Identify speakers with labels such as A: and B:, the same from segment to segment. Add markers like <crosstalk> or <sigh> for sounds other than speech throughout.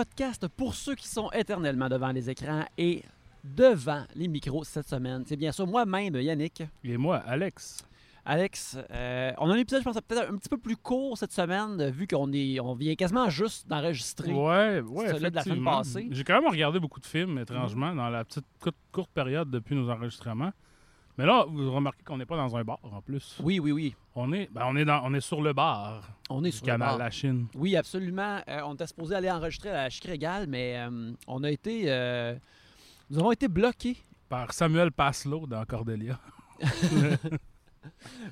A: podcast pour ceux qui sont éternellement devant les écrans et devant les micros cette semaine. C'est bien sûr moi-même, Yannick.
B: Et moi, Alex.
A: Alex, euh, on a un épisode, je pense, peut-être un petit peu plus court cette semaine, vu qu'on est, on vient quasiment juste d'enregistrer.
B: Ouais, ouais,
A: celui de la semaine passée.
B: J'ai quand même regardé beaucoup de films, étrangement, dans la petite courte, courte période depuis nos enregistrements. Mais là, vous remarquez qu'on n'est pas dans un bar, en plus.
A: Oui, oui, oui.
B: On est, ben, on est, dans, on est sur le bar
A: On est
B: du
A: sur le bar.
B: La Chine.
A: Oui, absolument. Euh, on était supposé aller enregistrer à la Chic Régale, mais euh, on a été. euh, nous avons été bloqués.
B: Par Samuel Paslow dans Cordelia. <laughs>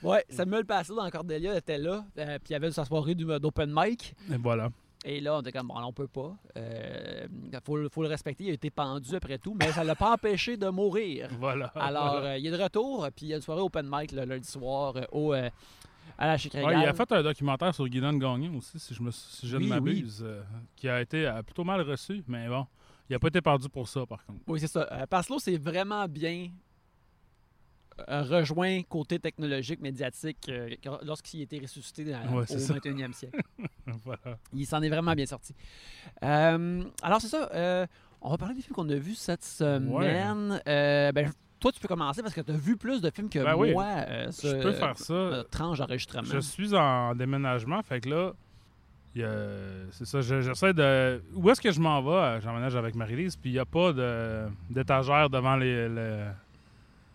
A: Ouais, Samuel Passé dans Cordelia était là, puis il y avait sa soirée d'open mic.
B: Et voilà.
A: Et là, on était comme, bon, on peut pas. Il faut, faut le respecter. Il a été pendu après tout, mais ça l'a pas <laughs> empêché de mourir.
B: Voilà.
A: Alors,
B: Voilà.
A: euh, il est de retour, puis il y a une soirée open mic le lundi soir euh, au, euh, à la
B: Ouais, il a fait un documentaire sur Guylaine Gagnon aussi, si je, me, si je
A: Oui,
B: ne m'abuse, euh, qui a été euh, plutôt mal reçu, mais bon, il n'a pas été perdu pour ça, par contre.
A: Oui, c'est ça. Euh, Paslo, c'est vraiment bien euh, rejoint côté technologique, médiatique, euh, lorsqu'il a été ressuscité dans-
B: Ouais,
A: au
B: c'est ça.
A: 21e siècle. <laughs>
B: voilà.
A: Il s'en est vraiment bien sorti. Euh, alors, c'est ça. euh, on va parler des films qu'on a vus cette semaine. Euh, ben, toi, tu peux commencer parce que tu as vu plus de films que
B: Ben oui.
A: moi. euh,
B: Je peux faire ça.
A: euh, tranche d'enregistrement.
B: Je suis en déménagement, fait que là, c'est ça, je- j'essaie de... Où est-ce que je m'en vais? Euh, J'emménage avec Marie-Lise, puis il n'y a pas de, d'étagère devant les- le,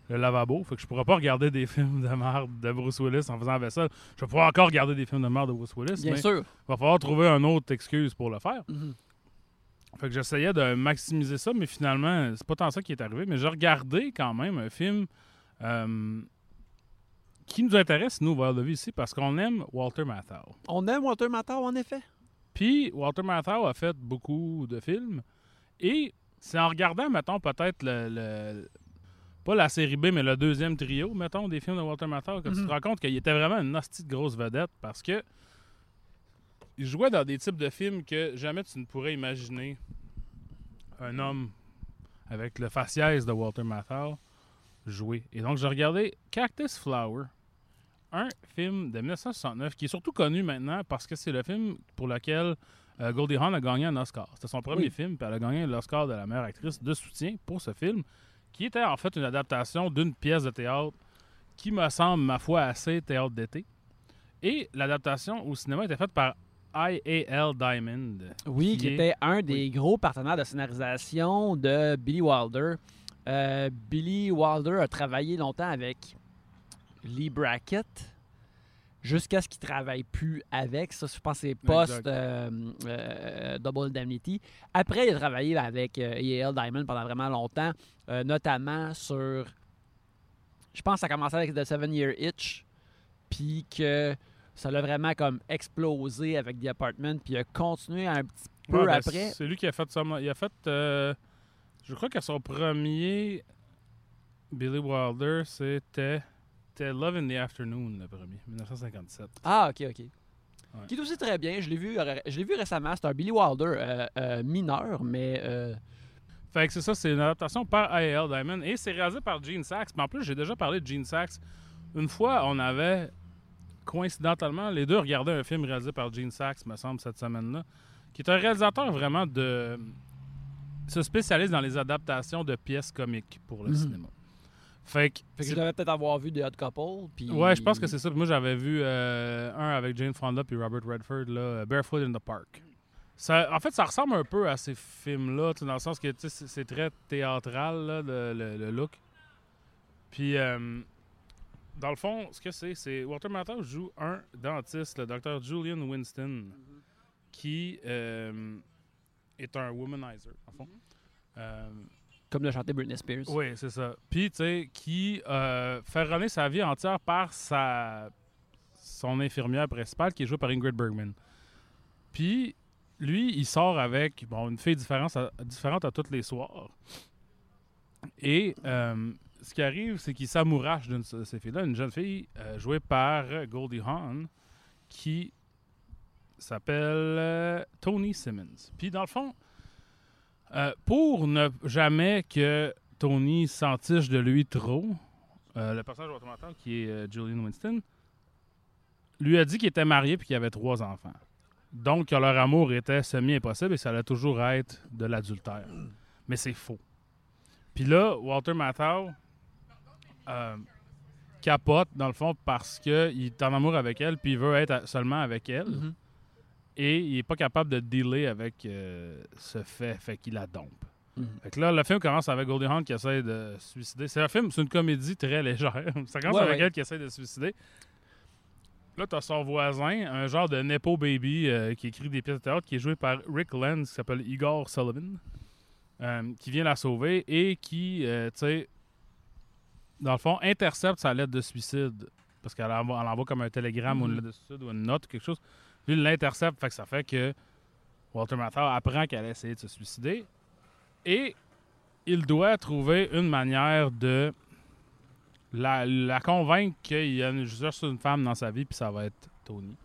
B: le lavabo, fait que je pourrais pas regarder des <laughs> films de merde de Bruce Willis en faisant la vaisselle. Je vais pouvoir encore regarder des films de merde de Bruce Willis,
A: Bien
B: mais
A: sûr.
B: il va falloir trouver une autre excuse pour le faire.
A: Mhm.
B: Fait que j'essayais de maximiser ça, mais finalement, c'est pas tant ça qui est arrivé. Mais j'ai regardé quand même un film euh, qui nous intéresse, nous, voir de vie ici, parce qu'on aime Walter Matthau.
A: On aime Walter Matthau, en effet.
B: Puis Walter Matthau a fait beaucoup de films. Et c'est en regardant, mettons, peut-être le, le- Pas la série B, mais le deuxième trio, mettons, des films de Walter Matthau, que tu
A: Mhm.
B: te rends compte qu'il était vraiment une hostie de grosse vedette parce que il jouait dans des types de films que jamais tu ne pourrais imaginer un homme avec le faciès de Walter Matthau jouer. Et donc, j'ai regardé Cactus Flower, un film de 1969 qui est surtout connu maintenant parce que c'est le film pour lequel euh, Goldie Hawn a gagné un Oscar. C'était son premier
A: Oui.
B: film, puis elle a gagné l'Oscar de la meilleure actrice de soutien pour ce film, qui était en fait une adaptation d'une pièce de théâtre qui me semble, ma foi, assez théâtre d'été. Et l'adaptation au cinéma était faite par I.A.L. Diamond.
A: Oui, qui
B: est-
A: était un des gros partenaires de scénarisation de Billy Wilder. Euh, Billy Wilder a travaillé longtemps avec Lee Brackett jusqu'à ce qu'il travaille plus avec. Ça, je pense que c'est post euh, euh, Double Indemnity. Après, il a travaillé avec euh, E.A.L. Diamond pendant vraiment longtemps, notamment sur. Je pense que ça a commencé avec The Seven Year Itch, puis que ça l'a vraiment comme explosé avec The Apartment, puis il a continué un petit peu
B: Ouais, ben,
A: après.
B: C'est lui qui a fait ça. Il a fait. euh, je crois que son premier Billy Wilder, c'était. C'était Love in the Afternoon, le premier, 1957.
A: Ah, ok, ok. Qui est aussi très bien. Je l'ai vu, euh, je l'ai vu récemment. C'est un Billy Wilder euh, euh, mineur, mais euh,
B: Fait que c'est ça, c'est une adaptation par I.A.L. Diamond et c'est réalisé par Gene Sachs. Mais en plus, j'ai déjà parlé de Gene Sachs. Une fois, on avait coïncidentalement les deux regardé un film réalisé par Gene Sachs, me semble, cette semaine-là, qui est un réalisateur vraiment de. se spécialise dans les adaptations de pièces comiques pour le
A: Mhm.
B: cinéma. Fait que.
A: fait que je devais peut-être avoir vu The Hot Couple. Puis...
B: Ouais, je pense que c'est ça. Moi, j'avais vu euh, un avec Jane Fonda puis Robert Redford, là, euh, Barefoot in the Park. Ça, en fait, ça ressemble un peu à ces films-là, tu dans le sens que tu c'est très théâtral, là, le, le- le look. Puis, euh, dans le fond, ce que c'est, c'est Walter Matthau joue un dentiste, le docteur Julian Winston, qui euh, est un womanizer, en fond. Euh,
A: Comme le chantait Britney Spears.
B: oui, c'est ça. Puis, tu sais, qui euh, fait runner sa vie entière par sa son infirmière principale, qui est jouée par Ingrid Bergman. Puis, lui, il sort avec bon, une fille différente à, différente à tous les soirs. Et euh, ce qui arrive, c'est qu'il s'amourache d'une de ces filles-là, une jeune fille euh, jouée par Goldie Hawn, qui s'appelle Tony Simmons. Puis, dans le fond, euh, pour ne jamais que Tony s'entiche de lui trop, euh, le personnage de qui est euh, Julian Winston, lui a dit qu'il était marié puis qu'il avait trois enfants. Donc, que leur amour était semi-impossible et ça allait toujours être de l'adultère. Mais c'est faux. Puis là, Walter Matthau capote, dans le fond, parce qu'il est en amour avec elle, puis il veut être seulement avec elle.
A: Mhm.
B: Et il est pas capable de dealer avec euh, ce fait, fait qu'il la dompe.
A: Mhm.
B: Fait que là, le film commence avec Goldie Hawn qui essaie de se suicider. C'est un film, c'est une comédie très légère. <laughs> Ça commence
A: Ouais,
B: avec
A: ouais.
B: elle qui essaie de se suicider. Là, t'as son voisin, un genre de Nepo Baby euh, qui écrit des pièces de théâtre, qui est joué par Rick Lenz, qui s'appelle Igor Sullivan, euh, qui vient la sauver et qui, tu sais, dans le fond, intercepte sa lettre de suicide. Parce qu'elle envoie, comme un télégramme ou une
A: Mhm.
B: lettre de suicide ou une note ou quelque chose. Lui, il l'intercepte, fait que ça fait que Walter Matthau apprend qu'elle a essayé de se suicider. Et il doit trouver une manière de la, la convaincre qu'il y a juste une femme dans sa vie, puis ça va être Tony.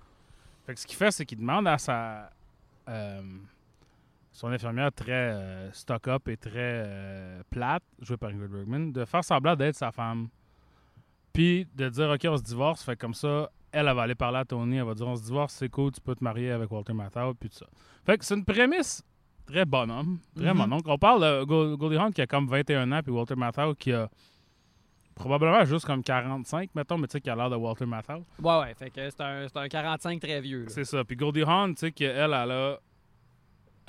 B: Fait que ce qu'il fait, c'est qu'il demande à sa. euh, son infirmière très euh, stock-up et très euh, plate, jouée par Ingrid Bergman, de faire semblant d'être sa femme. Puis de dire, OK, on se divorce, fait comme ça, elle, elle va aller parler à Tony, elle va dire, on se divorce, c'est cool, tu peux te marier avec Walter Matthau, puis tout ça. Fait que c'est une prémisse très bonhomme, très
A: Mhm.
B: mononcle. On parle de Go- Goldie Hawn qui a comme 21 ans, puis Walter Matthau qui a probablement juste comme 45, mettons, mais tu sais, qui a l'air de Walter Matthau.
A: Ouais, ouais. Fait que c'est un, c'est un 45 très vieux.
B: C'est ça. Puis Goldie Hawn, tu sais, qu'elle, elle a.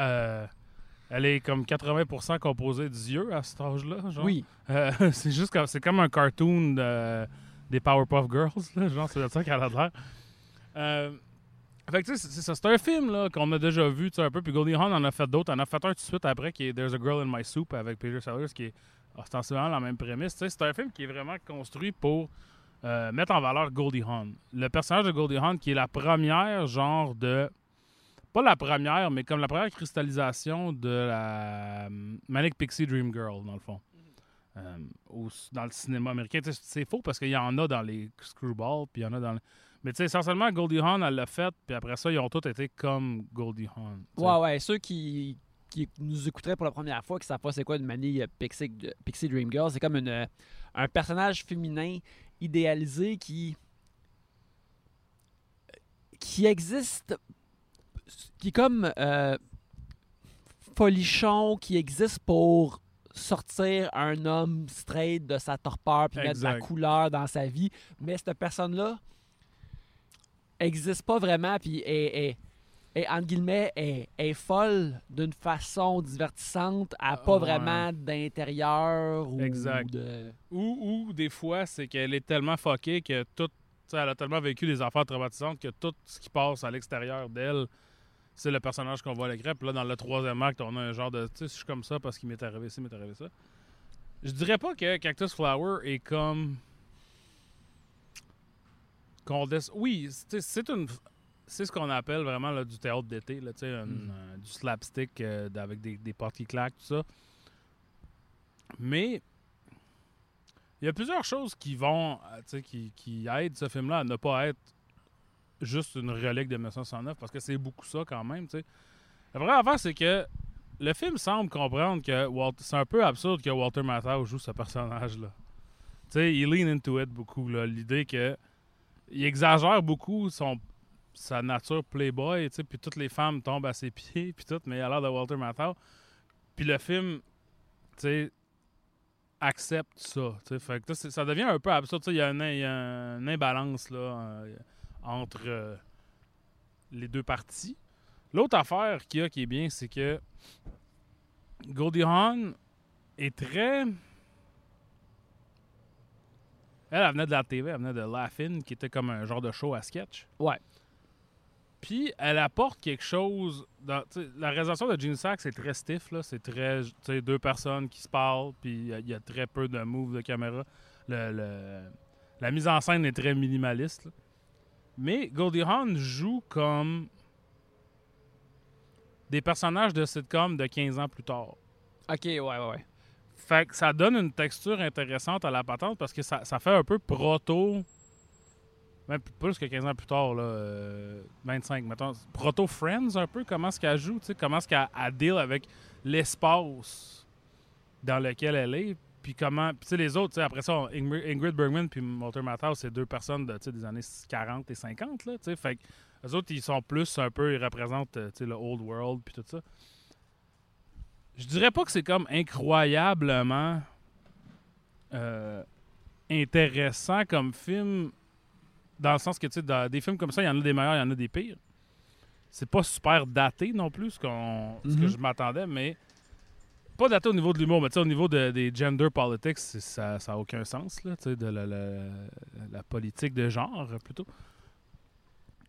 B: euh, elle est comme 80% composée d'yeux à cet âge-là. Genre.
A: Oui.
B: Euh, <laughs> c'est juste comme, c'est comme un cartoon de- des Powerpuff Girls, là, genre, c'est ça qu'elle a l'air. Euh, fait que tu sais, c'est- ça. C'est un film là, qu'on a déjà vu un peu. Puis Goldie Hawn en a fait d'autres. En a fait un tout de suite après qui est There's a Girl in My Soup avec Peter Sellers, qui est ostensiblement la même prémisse. Tu sais, c'est un film qui est vraiment construit pour euh, mettre en valeur Goldie Hawn. Le personnage de Goldie Hawn qui est la première genre de pas la première, mais comme la première cristallisation de la euh, Manic Pixie Dream Girl, dans le fond. Euh, dans le cinéma américain. C'est faux parce qu'il y en a dans les Screwball, puis il y en a dans. Mais tu sais, essentiellement, Goldie Hawn, elle l'a fait, puis après ça, ils ont tous été comme Goldie Hawn.
A: Ouais, ouais. Ceux qui, qui nous écouteraient pour la première fois, qui savent pas c'est quoi une manie euh, Pixie, Pixie Dream Girl, c'est comme une, euh, un personnage féminin idéalisé qui qui existe qui est comme euh, folichon qui existe pour sortir un homme straight de sa torpeur puis mettre de la couleur dans sa vie mais cette personne là existe pas vraiment puis est, est- est, entre guillemets est, est folle d'une façon divertissante à pas vraiment d'intérieur ou
B: Exact.
A: de
B: Ou, ou des fois, c'est qu'elle est tellement fuckée que tout. Elle a tellement vécu des affaires traumatisantes que tout ce qui passe à l'extérieur d'elle, c'est le personnage qu'on voit à l'écran. Puis là, dans le troisième acte, on a un genre de. Tu sais, je suis comme ça parce qu'il m'est arrivé ci, m'est arrivé ça. Je dirais pas que Cactus Flower est comme. Oui, c'est c'est une. C'est ce qu'on appelle vraiment là, du théâtre d'été, là, un-
A: Mm.
B: euh, du slapstick euh, avec des, des portes qui claquent, tout ça. Mais il y a plusieurs choses qui vont, euh, tu sais, qui, qui aident ce film-là à ne pas être juste une relique de 1969, parce que c'est beaucoup ça quand même, tu sais. La première affaire, c'est que le film semble comprendre que c'est un peu absurde que Walter Matthau joue ce personnage-là. Il lean into it beaucoup. L'idée que il exagère beaucoup son sa nature playboy, puis toutes les femmes tombent à ses <laughs> pieds, puis tout, mais il a l'air de Walter Matthau. Puis le film, tu sais, accepte ça. Fait que ça devient un peu absurde. Il y, a un- il y a une imbalance là, euh, entre euh, les deux parties. L'autre affaire qu'il y a qui est bien, c'est que Goldie Hawn est très. Elle, elle venait de la TV, elle venait de Laugh-In, qui était comme un genre de show à sketch.
A: Ouais.
B: Puis elle apporte quelque chose. Dans, la réalisation de Gene Sachs c'est très stiff, là. C'est très. tu sais, deux personnes qui se parlent, puis il y a- il y, a très peu de moves de caméra. Le, le- la mise en scène est très minimaliste. là. Mais Goldie Hawn joue comme des personnages de sitcom de 15 ans plus tard.
A: ok ouais ouais ouais
B: Fait que ça donne une texture intéressante à la patente parce que ça, ça fait un peu proto. Même plus que 15 ans plus tard, là, euh, 25, mettons. Proto Friends, un peu, comment est-ce qu'elle joue, comment est-ce qu'elle elle deal avec l'espace dans lequel elle est. Puis comment. Puis tu sais, les autres, tu sais, après ça, on- Ingrid, Bergman puis Walter Matthau, c'est deux personnes de, des années 40 et 50, là, tu sais. Fait que Eux autres, ils sont plus un peu, ils représentent euh, tu sais, le old world puis tout ça. Je dirais pas que c'est comme incroyablement euh, intéressant comme film, dans le sens que, tu sais, dans des films comme ça, il y en a des meilleurs, il y en a des pires. C'est pas super daté non plus, ce, qu'on- ce que
A: Mhm.
B: je m'attendais, mais pas daté au niveau de l'humour, mais tu sais, au niveau de- des gender politics, ça n'a aucun sens, là, tu sais, de la, la- la politique de genre, plutôt.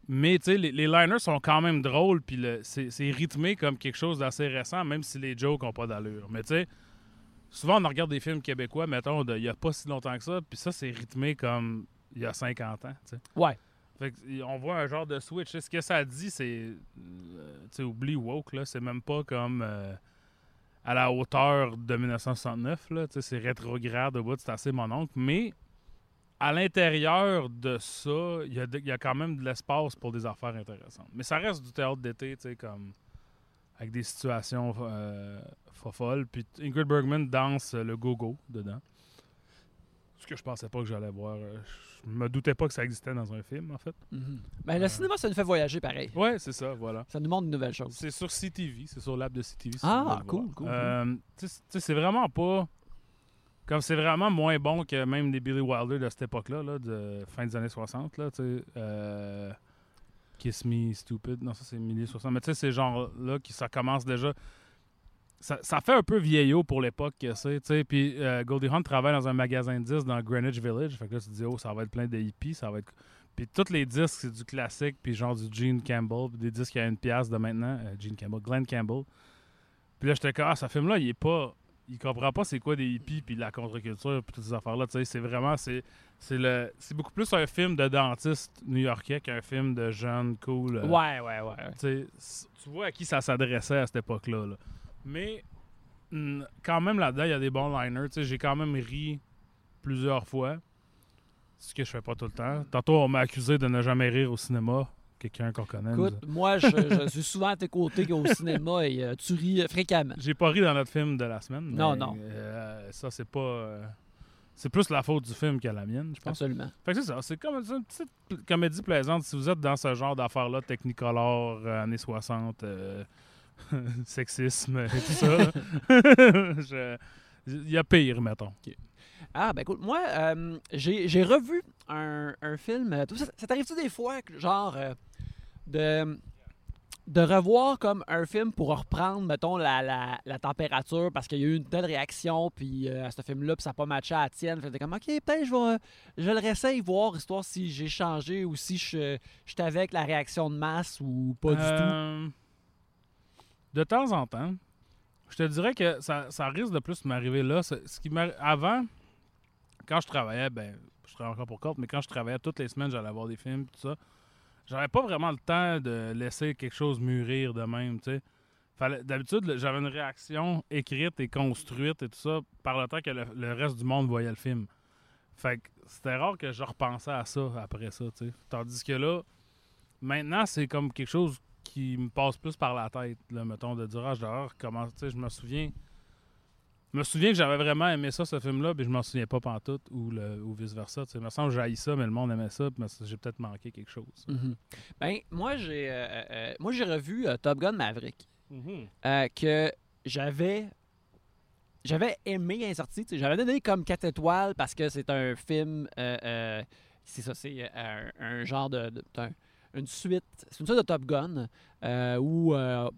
B: Mais, tu sais, les, les liners sont quand même drôles, puis le- c'est rythmé comme quelque chose d'assez récent, même si les jokes n'ont pas d'allure. Mais, tu sais, souvent, on regarde des films québécois, mettons, il n'y a pas si longtemps que ça, puis ça, c'est rythmé comme il y a 50 ans.
A: Ouais.
B: Fait on voit un genre de switch. Ce que ça dit, c'est. euh, tu sais, oublie woke, là. C'est même pas comme. euh, à la hauteur de 1969, là. Tu sais, c'est rétrograde au bout, c'est assez mon oncle. Mais. À l'intérieur de ça, il y, a quand même de l'espace pour des affaires intéressantes. Mais ça reste du théâtre d'été, comme. Avec des situations euh. Puis Ingrid Bergman danse le go-go dedans. Ce que je pensais pas que j'allais voir. euh, Je me doutais pas que ça existait dans un film, en fait.
A: Mhm. Ben, le
B: Euh.
A: cinéma, ça nous fait voyager pareil.
B: Ouais, c'est ça, voilà.
A: Ça nous montre de nouvelles choses.
B: C'est sur CTV, c'est sur l'app de CTV. si
A: Ah, cool, cool,
B: Euh, tu sais, c'est vraiment pas. Comme c'est vraiment moins bon que même les Billy Wilder de cette époque-là, là, de fin des années 60. Là, tu sais, euh, Kiss Me Stupid. Non, ça c'est milieu 60. Mais tu sais, ces genres-là, qui ça commence déjà. Ça, ça fait un peu vieillot pour l'époque que c'est. tu sais. Puis euh, Goldie Hawn travaille dans un magasin de disques dans Greenwich Village. Fait que là, tu te dis, oh, ça va être plein de hippies. Ça va être. Puis tous les disques, c'est du classique. Puis genre du Gene Campbell. Puis des disques à une pièce de maintenant. euh, Gene Campbell, Glenn Campbell. Puis là, j'étais comme, ah, ce film-là, il est pas. Il comprend pas c'est quoi des hippies puis de la contre-culture puis toutes ces affaires-là. Tu sais, c'est vraiment. C'est, c'est, le, c'est beaucoup plus un film de dentiste new-yorkais qu'un film de jeune, cool. euh,
A: Ouais, ouais, ouais.
B: tu vois à qui ça s'adressait à cette époque-là. là. Mais mm, quand même là-dedans, il y a des bons liners. Tu sais, J'ai quand même ri plusieurs fois. Ce que je fais pas tout le temps. Tantôt, on m'a accusé de ne jamais rire au cinéma. Quelqu'un qu'on connaît. nous
A: Écoute, moi, je, je <laughs> suis souvent à tes côtés au cinéma et euh, tu ris euh, fréquemment.
B: J'ai pas ri dans notre film de la semaine.
A: Non, non.
B: euh, ça, c'est pas. euh, c'est plus la faute du film que la mienne, je pense.
A: Absolument.
B: Fait que c'est ça. C'est comme une petite comédie plaisante si vous êtes dans ce genre d'affaires-là, Technicolor, années 60, euh, <laughs> sexisme et tout ça. <laughs> Il y a pire, mettons.
A: Ah, ben écoute, moi, euh, j'ai revu un, un film. euh, Ça, ça t'arrive-tu des fois, genre, euh, de, de revoir comme un film pour reprendre, mettons, la, la, la température parce qu'il y a eu une telle réaction, puis euh, à ce film-là, puis ça n'a pas matché à la tienne? Fait comme, OK, peut-être je vais, je le réessayer, voir, histoire si j'ai changé ou si je je suis avec la réaction de masse ou pas du tout.
B: De temps en temps, je te dirais que ça, risque de plus m'arriver là. Ce qui Avant, quand je travaillais, ben, je travaille encore pour Colt, mais quand je travaillais toutes les semaines, j'allais voir des films, tout ça. J'avais pas vraiment le temps de laisser quelque chose mûrir de même, tu sais. D'habitude, j'avais une réaction écrite et construite et tout ça par le temps que le, reste du monde voyait le film. Fait que c'était rare que je repensais à ça après ça, tu. Tandis que là, maintenant, c'est comme quelque chose qui me passe plus par la tête, là, mettons, de dire, ah, avoir comment, tu sais, je me souviens. Je me souviens que j'avais vraiment aimé ça, ce film-là, puis je m'en souviens pas pantoute, ou, le, ou vice-versa. Tu sais, il me semble que j'haïs ça, mais le monde aimait ça, puis me- j'ai peut-être manqué quelque chose.
A: Mhm. Ben, moi, j'ai euh, euh, moi j'ai revu euh, Top Gun Maverick. euh, que j'avais j'avais aimé quand il est sorti. Tu sais, J'avais donné comme 4 étoiles parce que c'est un film. euh, euh, c'est ça, c'est euh, un, un genre de. de- une suite. C'est une suite de Top Gun euh, où euh,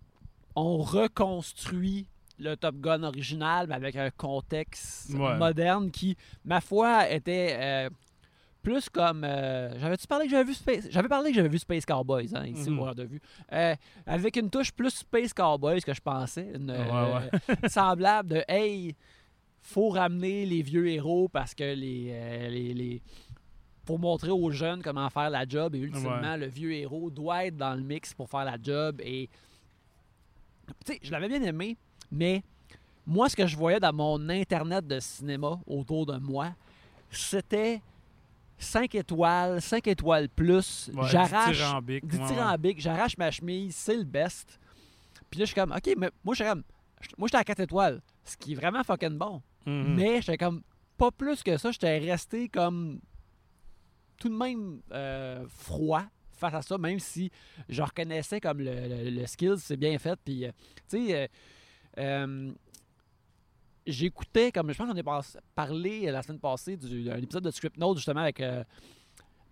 A: on reconstruit le Top Gun original, mais avec un contexte
B: Ouais.
A: moderne qui, ma foi, était. euh, plus comme. euh, J'avais-tu parlé que j'avais vu Space. J'avais parlé que j'avais vu Space Cowboys, hein, ici, au Hors de vue. Euh, avec une touche plus Space Cowboys que je pensais. Une,
B: Ouais,
A: euh, <laughs> semblable de Hey, faut ramener les vieux héros parce que les. les, les- pour montrer aux jeunes comment faire la job et ultimement
B: Ouais.
A: le vieux héros doit être dans le mix pour faire la job et tu sais je l'avais bien aimé mais moi ce que je voyais dans mon internet de cinéma autour de moi c'était 5 étoiles 5 étoiles plus
B: Ouais,
A: j'arrache
B: dithyrambique, ouais.
A: dithyrambique, j'arrache ma chemise, c'est le best. Puis là, je suis comme, OK, mais moi, je suis comme, moi, j'étais à 4 étoiles, ce qui est vraiment fucking bon.
B: Mhm.
A: Mais j'étais comme, pas plus que ça, j'étais resté comme, tout de même euh, froid face à ça, même si je reconnaissais comme le, le, le skill, c'est bien fait. Puis, euh, tu sais, euh, j'écoutais, comme je pense qu'on est pas- parlé la semaine passée du- d'un épisode de Script Note justement avec euh,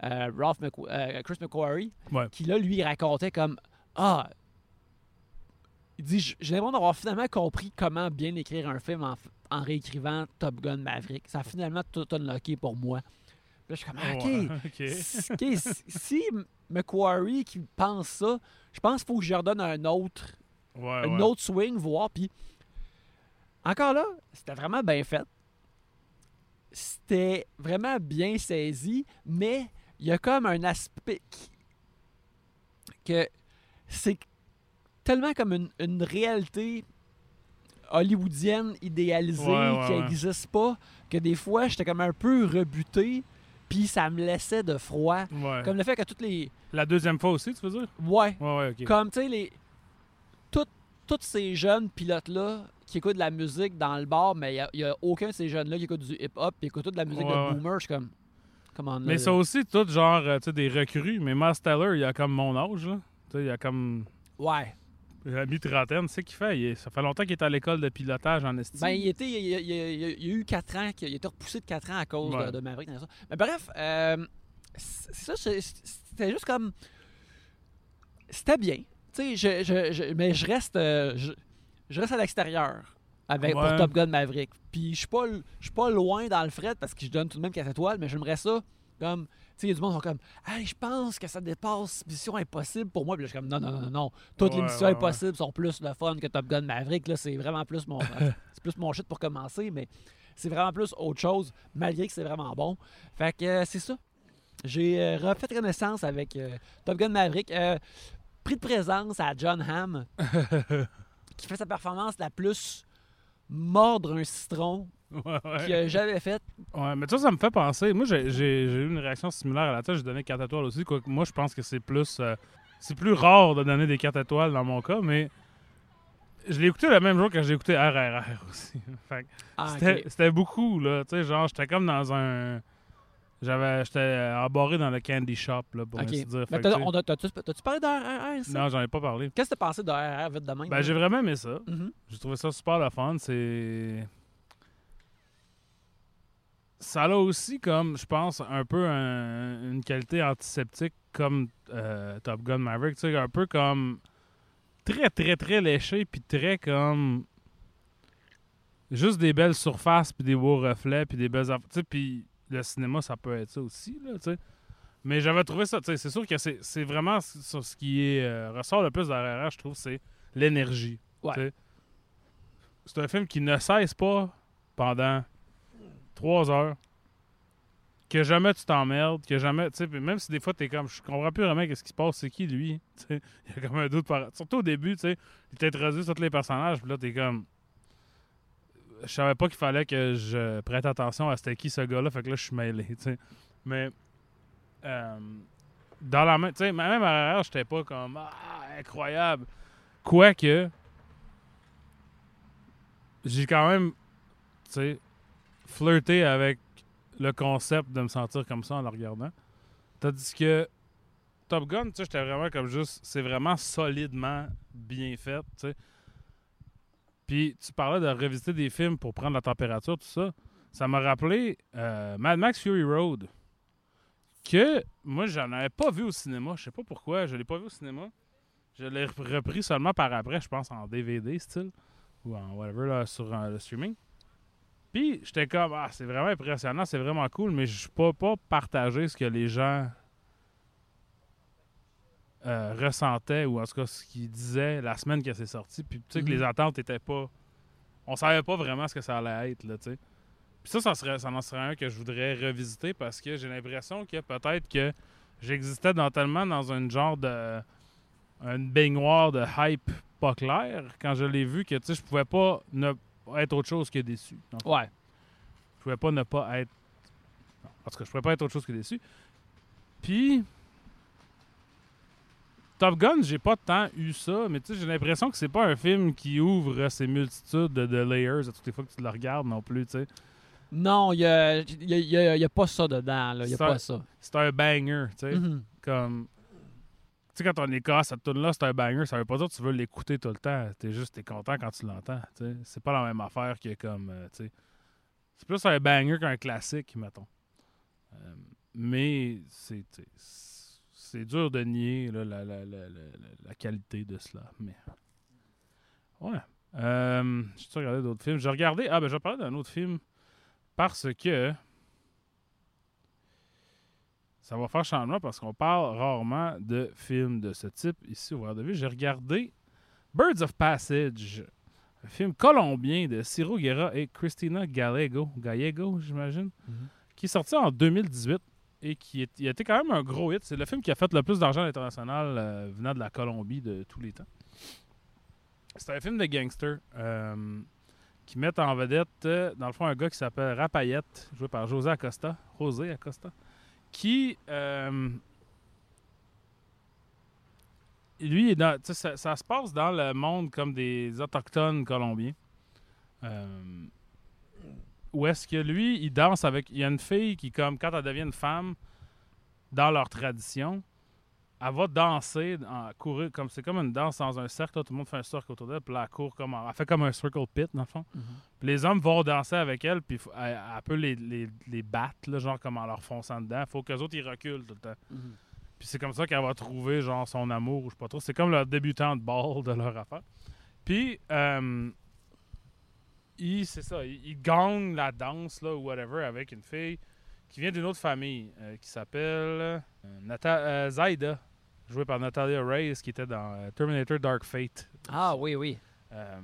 A: Ralph McQ- euh, Chris McQuarrie,
B: Ouais.
A: qui là, lui, racontait comme Ah, il dit J'ai l'impression d'avoir finalement compris comment bien écrire un film en, en réécrivant Top Gun Maverick. Ça a finalement tout unlocké pour moi. Là, je suis comme Ah, Ok. Si- <laughs> si- Macquarie qui pense ça, je pense qu'il faut que je leur donne un autre,
B: Ouais,
A: autre swing, voir. Puis encore là, c'était vraiment bien fait. C'était vraiment bien saisi, mais il y a comme un aspect qui- que c'est tellement comme une, une réalité hollywoodienne idéalisée
B: Ouais, ouais,
A: qui
B: ouais.
A: n'existe pas, que des fois j'étais comme un peu rebuté, puis ça me laissait de froid.
B: Ouais.
A: Comme le fait que toutes les.
B: La deuxième fois aussi, tu veux dire?
A: Ouais,
B: Ouais, ouais, ok.
A: comme, tu sais, les... tout- tous ces jeunes pilotes-là qui écoutent de la musique dans le bar, mais il n'y a, aucun de ces jeunes-là qui écoutent du hip-hop et écoutent toute de la musique de boomer. Je suis comme, comment
B: Mais ça aussi, tout genre, euh, tu sais, des recrues. Mais Miles Teller, il a comme mon âge, là. Tu sais, il a comme.
A: Ouais.
B: Il a mi-trentaine, tu sais qu'il fait? Il ça fait longtemps qu'il est à l'école de pilotage en estime.
A: Ben, il, était, il, il- a eu 4 ans, qu'il- il a été repoussé de 4 ans à cause
B: Ouais.
A: de, de Maverick. Mais bref, euh, c'est- ça, c'est- c'était juste comme. C'était bien. Tu sais, je, je- je- mais je reste, euh, je, je reste à l'extérieur avec pour. Top Gun Maverick. Puis je suis pas, je suis pas loin dans le fret parce que je donne tout de même 4 étoiles, mais j'aimerais ça comme. Sais, il y a du monde qui sont comme Hey, je pense que ça dépasse Mission Impossible pour moi. Puis là, je suis comme Non, non, non, non. Toutes les missions
B: ouais, ouais.
A: impossibles sont plus le fun que Top Gun Maverick. Là, c'est vraiment plus mon. <laughs> c'est plus mon shit pour commencer, mais c'est vraiment plus autre chose, malgré que c'est vraiment bon. Fait que euh, c'est ça. J'ai euh, refait connaissance avec euh, Top Gun Maverick. Euh, prix de présence à John Hamm, <laughs> qui fait sa performance la plus mordre un citron <laughs>
B: Ouais,
A: a jamais faite.
B: Ouais, mais ça, ça me fait penser. Moi, j'ai eu une réaction similaire à la tête. J'ai donné 4 étoiles aussi. Quoique moi, je pense que c'est plus. euh, c'est plus rare de donner des 4 étoiles dans mon cas, mais. Je l'ai écouté le même jour que j'ai écouté RRR aussi. <laughs> Que
A: Ah,
B: c'était beaucoup, là. Tu sais, genre, j'étais comme dans un. J'avais. J'étais embarré dans le candy shop, là, pour
A: Ok.
B: ainsi dire.
A: Mais
B: que,
A: T'as-tu parlé de RRR, ça?
B: non, j'en ai pas parlé.
A: Qu'est-ce que t'as pensé de RRR vite de même?
B: Ben, j'ai vraiment aimé ça.
A: Mhm.
B: J'ai trouvé ça super le fun. C'est. Ça a aussi comme, je pense, un peu un- une qualité antiseptique comme euh, Top Gun Maverick. Tu sais, un peu comme. Très, très, très léché, puis très comme. Juste des belles surfaces, puis des beaux reflets, puis des belles. Tu sais, puis le cinéma, ça peut être ça aussi, là, tu sais. Mais j'avais trouvé ça, tu sais, c'est sûr que c'est c'est vraiment sur ce qui est, euh, ressort le plus de RRR, je trouve, c'est l'énergie.
A: Ouais.
B: C'est un film qui ne cesse pas pendant trois heures. Que jamais tu t'emmerdes, que jamais, tu sais, même si des fois t'es comme, je comprends plus vraiment qu'est-ce qui se passe, c'est qui lui, <laughs> il y a comme un doute par... Surtout au début, tu sais, il t'introduit sur tous les personnages, puis là t'es comme, je savais pas qu'il fallait que je prête attention à c'était qui ce gars-là, fait que là je suis mêlé, tu sais. Mais euh, dans la main, tu sais, même à RRR, j'étais pas comme ah, incroyable. Quoique, j'ai quand même, tu sais, flirté avec le concept de me sentir comme ça en le regardant. Tandis que Top Gun, tu sais, j'étais vraiment comme juste, c'est vraiment solidement bien fait, tu sais. Puis tu parlais de revisiter des films pour prendre la température, tout ça. Ça m'a rappelé euh, Mad Max Fury Road. Que moi, j'en avais pas vu au cinéma. Je sais pas pourquoi. Je l'ai pas vu au cinéma. Je l'ai repris seulement par après, je pense en DVD style. Ou en whatever là, sur euh, le streaming. Puis j'étais comme Ah, c'est vraiment impressionnant, c'est vraiment cool, mais je peux pas partager ce que les gens euh, ressentaient ou en tout cas ce qu'ils disaient la semaine que c'est sorti. Puis tu sais que
A: Mhm.
B: les attentes étaient pas. On savait pas vraiment ce que ça allait être, là, tu sais. Puis ça, ça, serait, ça en serait un que je voudrais revisiter parce que j'ai l'impression que peut-être que j'existais dans, tellement dans un genre de. une baignoire de hype pas clair quand je l'ai vu que tu sais, je pouvais pas ne être autre chose que déçu. Donc,
A: Ouais.
B: je pouvais pas ne pas être. En tout cas, je pouvais pas être autre chose que déçu. Puis. Top Gun, j'ai pas tant eu ça, mais tu sais, j'ai l'impression que c'est pas un film qui ouvre ces multitudes de, de layers à toutes les fois que tu le regardes non plus, tu sais.
A: Non, il n'y a, y a- y a- y a pas ça dedans. Il n'y a pas ça.
B: C'est un banger, tu sais.
A: Mhm.
B: Comme. Sais, quand on écosse cette tune-là, c'est un banger, ça veut pas dire que tu veux l'écouter tout le temps. T'es juste, t'es content quand tu l'entends. C'est pas la même affaire que comme, euh. C'est plus un banger qu'un classique, mettons. Euh, mais c'est, c'est dur de nier la qualité de cela. Mais ouais. Euh, J'ai regardé d'autres films? J'ai regardé. Ah ben je vais parler d'un autre film parce que ça va faire changement parce qu'on parle rarement de films de ce type ici au de Vue. J'ai regardé Birds of Passage, un film colombien de Ciro Guerra et Christina Gallego, Gallego j'imagine, qui est sorti en 2018 et qui est, il a été quand même un gros hit. C'est le film qui a fait le plus d'argent à l'international euh, venant de la Colombie de tous les temps. C'est un film de gangster euh, qui met en vedette, euh, dans le fond, un gars qui s'appelle Rapayette, joué par José Acosta. José Acosta. Qui. euh, lui, dans- ça se passe dans le monde comme des autochtones colombiens. Euh, où est-ce que lui, il danse avec. Il y a une fille qui, comme quand elle devient une femme, dans leur tradition, elle va danser, en, courir, comme c'est comme une danse dans un cercle, là, tout le monde fait un cercle autour d'elle, puis là, elle court comme. en- Elle fait comme un circle pit, dans le fond. Puis les hommes vont danser avec elle, puis elle, elle peut les, les, les battre, là, genre comme en leur fonçant dedans. faut qu'eux autres, ils reculent tout le temps. Puis c'est comme ça qu'elle va trouver genre son amour, ou je sais pas trop. C'est comme leur débutant de ball de leur affaire. Puis, euh, c'est ça, il, il gagne la danse, là, ou whatever, avec une fille qui vient d'une autre famille, euh, qui s'appelle euh, Nata- euh, Zaida, jouée par Natalia Reyes, qui était dans euh, Terminator Dark Fate.
A: Ah oui, oui.
B: Euh,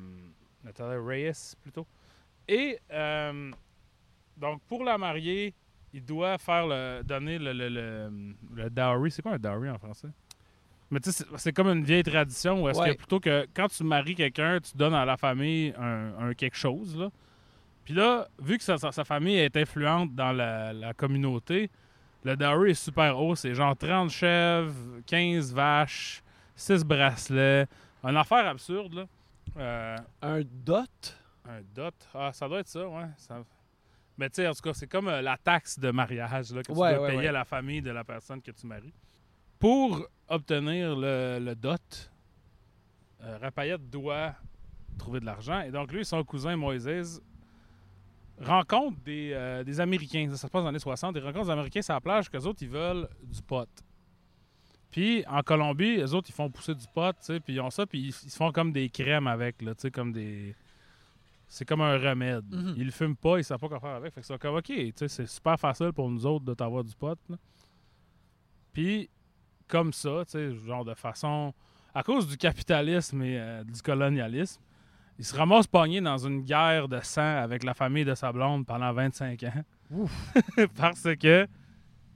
B: Natalia Reyes, plutôt. Et, euh, donc, pour la marier, il doit faire le, donner le, le, le, le dowry. C'est quoi un dowry en français? Mais tu sais, c'est- c'est comme une vieille tradition où est-ce
A: Ouais.
B: que plutôt que quand tu maries quelqu'un, tu donnes à la famille un, un quelque chose. Là. Puis là, vu que sa, sa- sa famille est influente dans la, la communauté, le dowry est super haut. C'est genre 30 chèvres, 15 vaches, 6 bracelets. Une affaire absurde, là. Euh,
A: Un dot?
B: un dot. Ah, ça doit être ça, ouais. Ça- Mais tu sais, en tout cas, c'est comme euh, la taxe de mariage là, que tu dois
A: ouais,
B: payer
A: ouais.
B: à la famille de la personne que tu maries. Pour obtenir le, le dot, euh, Rapayette doit trouver de l'argent. Et donc, lui son cousin Moïse rencontrent des, euh, des Américains. Ça, ça se passe dans les années 60. Ils rencontrent des Américains sur la plage qu'eux autres, ils veulent du pot. Puis en Colombie, eux autres, ils font pousser du pot, tu sais, puis ils ont ça, puis ils, ils se font comme des crèmes avec, là, tu sais, comme des... C'est comme un remède.
A: Mhm.
B: Ils le fument pas, ils savent pas quoi faire avec. Fait que c'est comme, OK, tu sais, c'est super facile pour nous autres de t'avoir du pot. là. Puis, comme ça, tu sais, genre de façon... À cause du capitalisme et euh, du colonialisme, il se ramasse pogné dans une guerre de sang avec la famille de sa blonde pendant 25 ans. <laughs> Parce que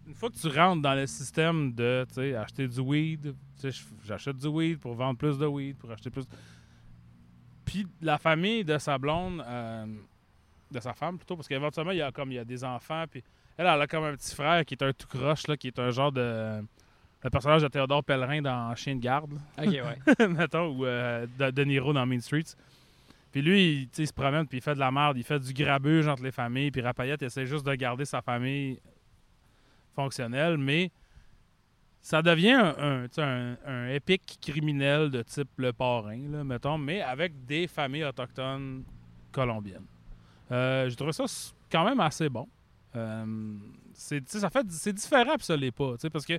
B: une fois que tu rentres dans le système de tu sais, acheter du weed, tu sais, j- j'achète du weed pour vendre plus de weed, pour acheter plus. Puis la famille de sa blonde, euh, de sa femme plutôt, parce qu'éventuellement, il y a comme il y a des enfants, puis elle, elle a comme un petit frère qui est un tout croche, là, qui est un genre de. Le personnage de Théodore Pellerin dans Chien de garde. là.
A: Ok, ouais. <laughs>
B: mettons, ou euh, de, de Niro dans Main Streets. Puis lui, il, se promène, puis il fait de la merde, il fait du grabuge entre les familles, puis Rapayette essaie juste de garder sa famille fonctionnelle, mais ça devient un, épique criminel de type le parrain, là, mettons, mais avec des familles autochtones colombiennes. Euh, J'ai trouvé ça quand même assez bon. Euh, c'est, ça fait, c'est différent, puis ça l'est pas, parce que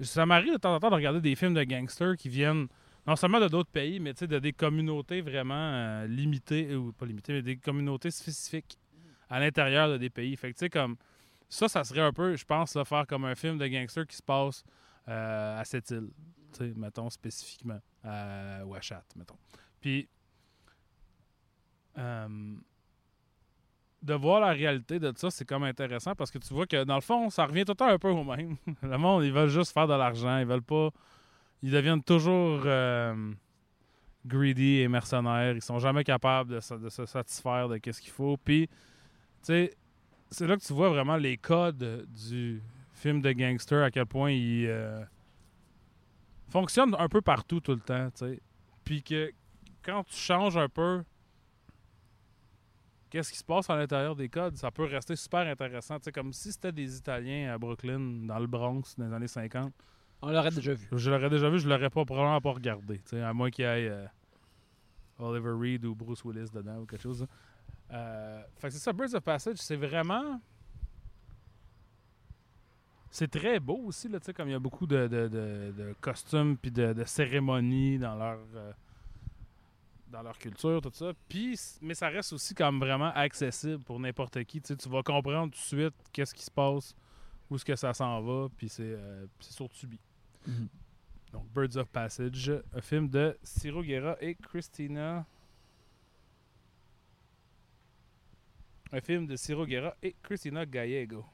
B: ça m'arrive de temps en temps de regarder des films de gangsters qui viennent non seulement de d'autres pays, mais de des communautés vraiment euh, limitées, ou pas limitées, mais des communautés spécifiques à l'intérieur de des pays. Fait que comme ça, ça serait un peu, je pense, là, faire comme un film de gangster qui se passe euh, à cette île, tu mettons spécifiquement, à Ouachat, mettons. Puis, euh, de voir la réalité de ça, c'est comme intéressant parce que tu vois que dans le fond, ça revient tout le temps un peu au même. <laughs> le monde, ils veulent juste faire de l'argent, ils veulent pas. Ils deviennent toujours euh, greedy et mercenaires. Ils sont jamais capables de, se- satisfaire de ce qu'il faut. Puis, tu sais, c'est là que tu vois vraiment les codes du film de gangster, à quel point il euh, fonctionne un peu partout tout le temps. Puis que quand tu changes un peu qu'est-ce qui se passe à l'intérieur des codes, ça peut rester super intéressant. Sais, comme si c'était des Italiens à Brooklyn, dans le Bronx, dans les années 50.
A: On l'aurait déjà vu.
B: Je l'aurais déjà vu, je l'aurais pas probablement pas regardé. À moins qu'il y ait euh, Oliver Reed ou Bruce Willis dedans ou quelque chose. Euh, fait que c'est ça, Birds of Passage, c'est vraiment. C'est très beau aussi, là, comme il y a beaucoup de, costumes puis de, cérémonies dans leur, euh, dans leur culture, tout ça. Puis, mais ça reste aussi comme vraiment accessible pour n'importe qui. Tu vas comprendre tout de suite qu'est-ce qui se passe, où est-ce que ça s'en va, puis c'est euh, sur Tubi. Donc, Birds of Passage, un film de Ciro Guerra et Christina. Un film de Ciro Guerra et Christina Gallego.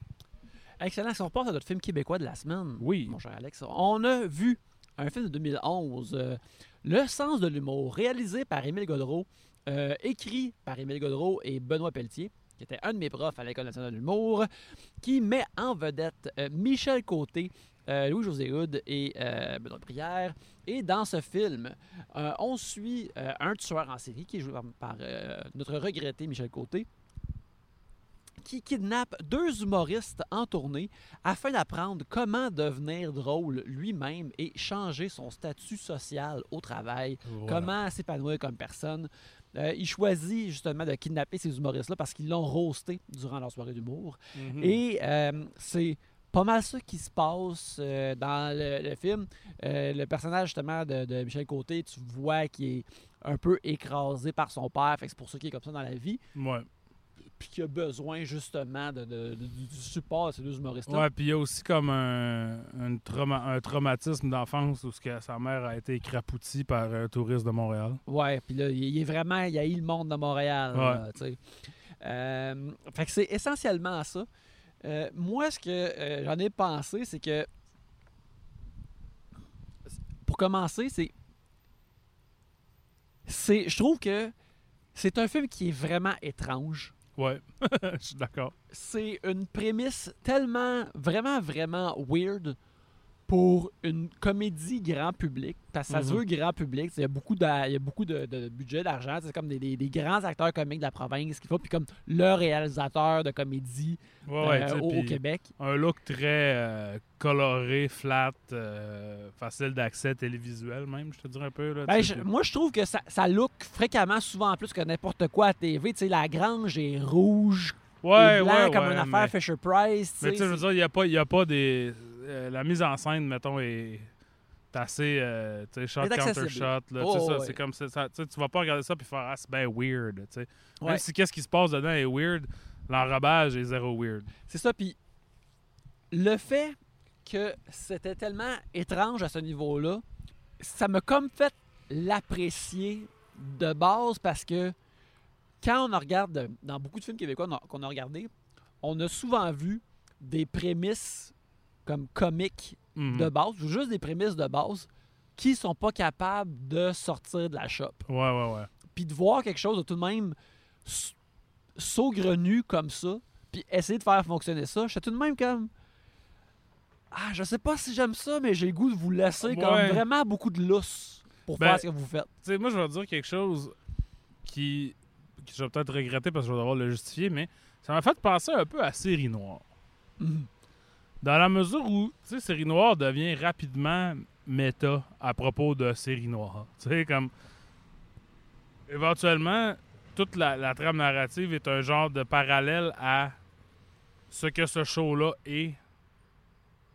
A: Excellent. Si on passe à notre film québécois de la semaine,
B: Oui.
A: mon cher Alex, on a vu un film de 2011, euh, Le sens de l'humour, réalisé par Émile Godreau, euh, écrit par Émile Godreau et Benoît Pelletier, qui était un de mes profs à l'École nationale de l'humour, qui met en vedette euh, Michel Côté, euh, Louis-José Houd et euh, Benoît Brière. Et dans ce film, euh, on suit un tueur en série qui est joué par, notre regretté Michel Côté, qui kidnappe deux humoristes en tournée afin d'apprendre comment devenir drôle lui-même et changer son statut social au travail,
B: Voilà.
A: comment s'épanouir comme personne. Euh, il choisit justement de kidnapper ces humoristes-là parce qu'ils l'ont roasté durant leur soirée d'humour.
B: Mhm.
A: Et euh, c'est pas mal ça qui se passe euh, dans le, le film. Euh, le personnage justement de, de Michel Côté, tu vois qu'il est un peu écrasé par son père, fait que c'est pour ça qu'il est comme ça dans la vie,
B: Ouais.
A: puis qu'il a besoin justement de, du support de ces deux humoristes-là.
B: Ouais, puis il y a aussi comme un, un, trauma- un traumatisme d'enfance où que sa mère a été écrapoutie par un touriste de Montréal.
A: Ouais, puis là, il est vraiment, il a eu le monde de Montréal.
B: Ouais.
A: là. Euh, fait que c'est essentiellement ça. Euh, moi, ce que euh, j'en ai pensé, c'est que. Pour commencer, c'est. c'est Je trouve que c'est un film qui est vraiment étrange.
B: Ouais, <laughs> je suis d'accord.
A: C'est une prémisse tellement, vraiment, vraiment weird pour une comédie grand public. Parce que ça se
B: Mhm.
A: veut grand public. Il y a beaucoup de, il y a beaucoup de, de budget, d'argent. C'est comme des, des- des grands acteurs comiques de la province qu'il faut. Puis comme le réalisateur de comédie
B: Ouais, ouais,
A: euh, au, Québec.
B: Un look très euh, coloré, flat, euh, facile d'accès télévisuel même, je te dirais un peu. Là,
A: Ben, je- moi, je trouve que ça, ça look fréquemment, souvent plus que n'importe quoi à TV. Tu sais, la grange est rouge
B: ouais,
A: et blanc
B: ouais,
A: comme une affaire
B: mais-
A: Fisher-Price.
B: Mais
A: tu
B: tu sais, je veux dire, il n'y a, pas- y a pas des. Euh, la mise en scène, mettons, est assez. euh, tu sais, shot counter shot. Là,
A: Oh,
B: ça,
A: ouais.
B: c'est comme ça. ça- tu vas pas regarder ça puis faire Ah, c'est bien weird. tu sais. Même
A: Ouais.
B: si qu'est-ce qui se passe dedans est weird, l'enrobage est zéro weird.
A: C'est ça, puis le fait que c'était tellement étrange à ce niveau-là, ça m'a comme fait l'apprécier de base parce que quand on regarde dans beaucoup de films québécois qu'on a- qu'on a regardé, on a souvent vu des prémices comme comiques
B: Mhm.
A: de base, ou juste des prémices de base qui sont pas capables de sortir de la shop
B: Ouais, ouais, ouais.
A: puis de voir quelque chose de tout de même saugrenu comme ça, puis essayer de faire fonctionner ça, j'étais tout de même comme ah, je sais pas si j'aime ça, mais j'ai le goût de vous laisser comme vraiment beaucoup de lousse pour
B: Ben,
A: faire ce que vous faites.
B: Tu sais, moi, je vais dire quelque chose qui, que je vais peut-être regretter parce que je vais devoir le justifier, mais ça m'a fait penser un peu à Série Noire.
A: Mhm.
B: Dans la mesure où, tu sais, Série Noire devient rapidement méta à propos de Série Noire. <laughs> Tu sais, comme. Éventuellement, toute la, trame narrative est un genre de parallèle à ce que ce show-là est. Tu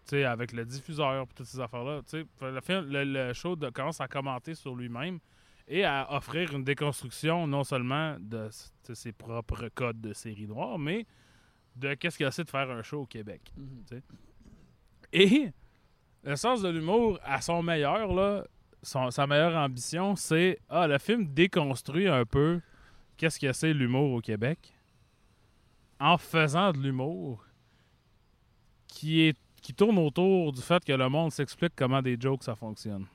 B: sais, avec le diffuseur et toutes ces affaires-là. Tu sais, le, le, show commence à commenter sur lui-même et à offrir une déconstruction non seulement de ses propres codes de série noire, mais de qu'est-ce a essayé de faire un show au Québec.
A: Mhm.
B: Et le sens de l'humour à son meilleur, là, son- sa meilleure ambition, c'est ah, le film déconstruit un peu qu'est-ce que c'est l'humour au Québec en faisant de l'humour qui est qui tourne autour du fait que le monde s'explique comment des jokes ça fonctionne.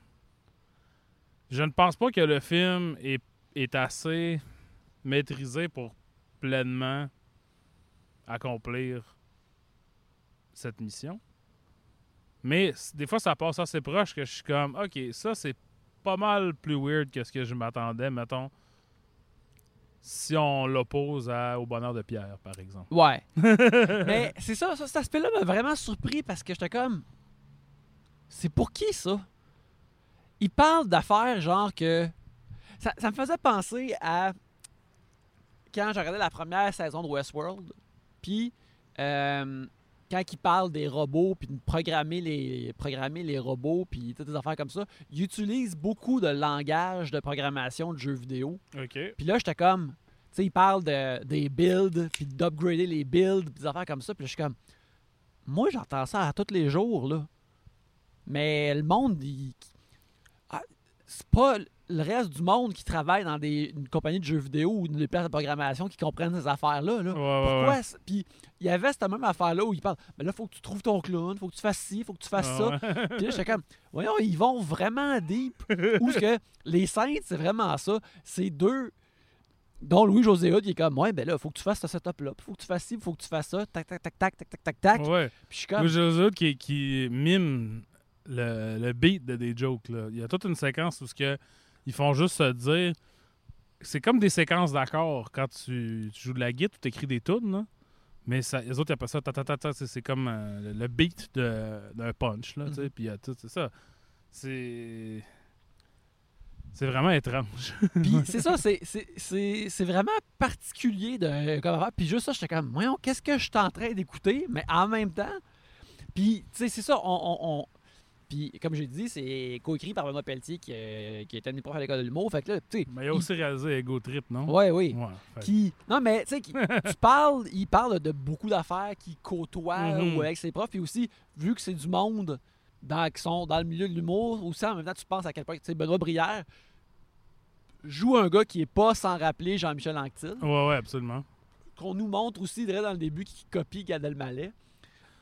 B: Je ne pense pas que le film est, est assez maîtrisé pour pleinement accomplir cette mission. Mais des fois, ça passe assez proche que je suis comme, OK, ça, c'est pas mal plus weird que ce que je m'attendais, mettons, si on l'oppose au bonheur de Pierre, par exemple.
A: Ouais. <laughs> Mais c'est ça, ça, cet aspect-là m'a vraiment surpris parce que j'étais comme. c'est pour qui ça? Il parle d'affaires genre que. Ça, ça me faisait penser à quand j'ai regardé la première saison de Westworld. Puis, euh, quand il parle des robots, puis de programmer les, programmer les robots, puis toutes des affaires comme ça, il utilise beaucoup de langage de programmation de jeux vidéo.
B: OK.
A: Puis là, j'étais comme. Tu sais, il parle de, des builds, puis d'upgrader les builds, puis des affaires comme ça. Puis là, je suis comme. Moi, j'entends ça à tous les jours, là. Mais le monde, il- ah, c'est pas le reste du monde qui travaille dans des, une compagnie de jeux vidéo ou des places de programmation qui comprennent ces affaires-là. là.
B: Ouais,
A: Pourquoi?
B: ouais.
A: Puis il y avait cette même affaire-là où il parle Mais là, faut que tu trouves ton clown, faut que tu fasses ci, faut que tu fasses ça.
B: Ah. <laughs>
A: Puis là, j'étais comme, voyons, ils vont vraiment deep. <laughs> Ou que les Saints, c'est vraiment ça? C'est deux. Dont Louis-José Hood, il est comme, ouais, ben là, faut que tu fasses ce setup-là. Faut que tu fasses ci, faut que tu fasses ça. Tac, tac, tac, tac, tac, tac, tac, tac.
B: Ouais.
A: Puis je suis comme,
B: j'ai eux autres qui, qui miment le, le beat de des jokes. Là. Il y a toute une séquence où ce que ils font juste se dire. C'est comme des séquences d'accords quand tu, tu joues de la guitare ou tu écris des tunes. là. Mais ça, les autres, ils appellent ça ta, ta, ta, ta, c'est- comme euh, le- beat d'un punch. Là, tu sais,
A: Mhm.
B: Puis il y a tout c'est ça. C'est. C'est vraiment étrange. <laughs>
A: Puis c'est ça, c'est- c'est- c'est c'est vraiment particulier de comme. Puis juste ça, j'étais comme, voyons, qu'est-ce que je suis en train d'écouter? Mais en même temps, puis tu sais, c'est ça, on- puis comme j'ai dit, c'est coécrit par Benoît Pelletier qui, euh, qui était un des profs à l'école de l'humour. Fait que là, tu sais.
B: Mais il a aussi réalisé Ego Trip, non?
A: Oui.
B: Ouais, fait que-
A: Qui, non, mais tu sais, qui- <laughs> tu parles, il parle de beaucoup d'affaires qui côtoient
B: Mhm.
A: avec ses profs. Puis aussi, vu que c'est du monde dans, qui sont dans le milieu de l'humour, aussi en même temps, tu penses à quel point, tu sais, Benoît Brière joue un gars qui est pas sans rappeler Jean-Michel Anctil,
B: Ouais, ouais, absolument.
A: qu'on nous montre aussi, direct dans le début, qui copie Gad Elmaleh.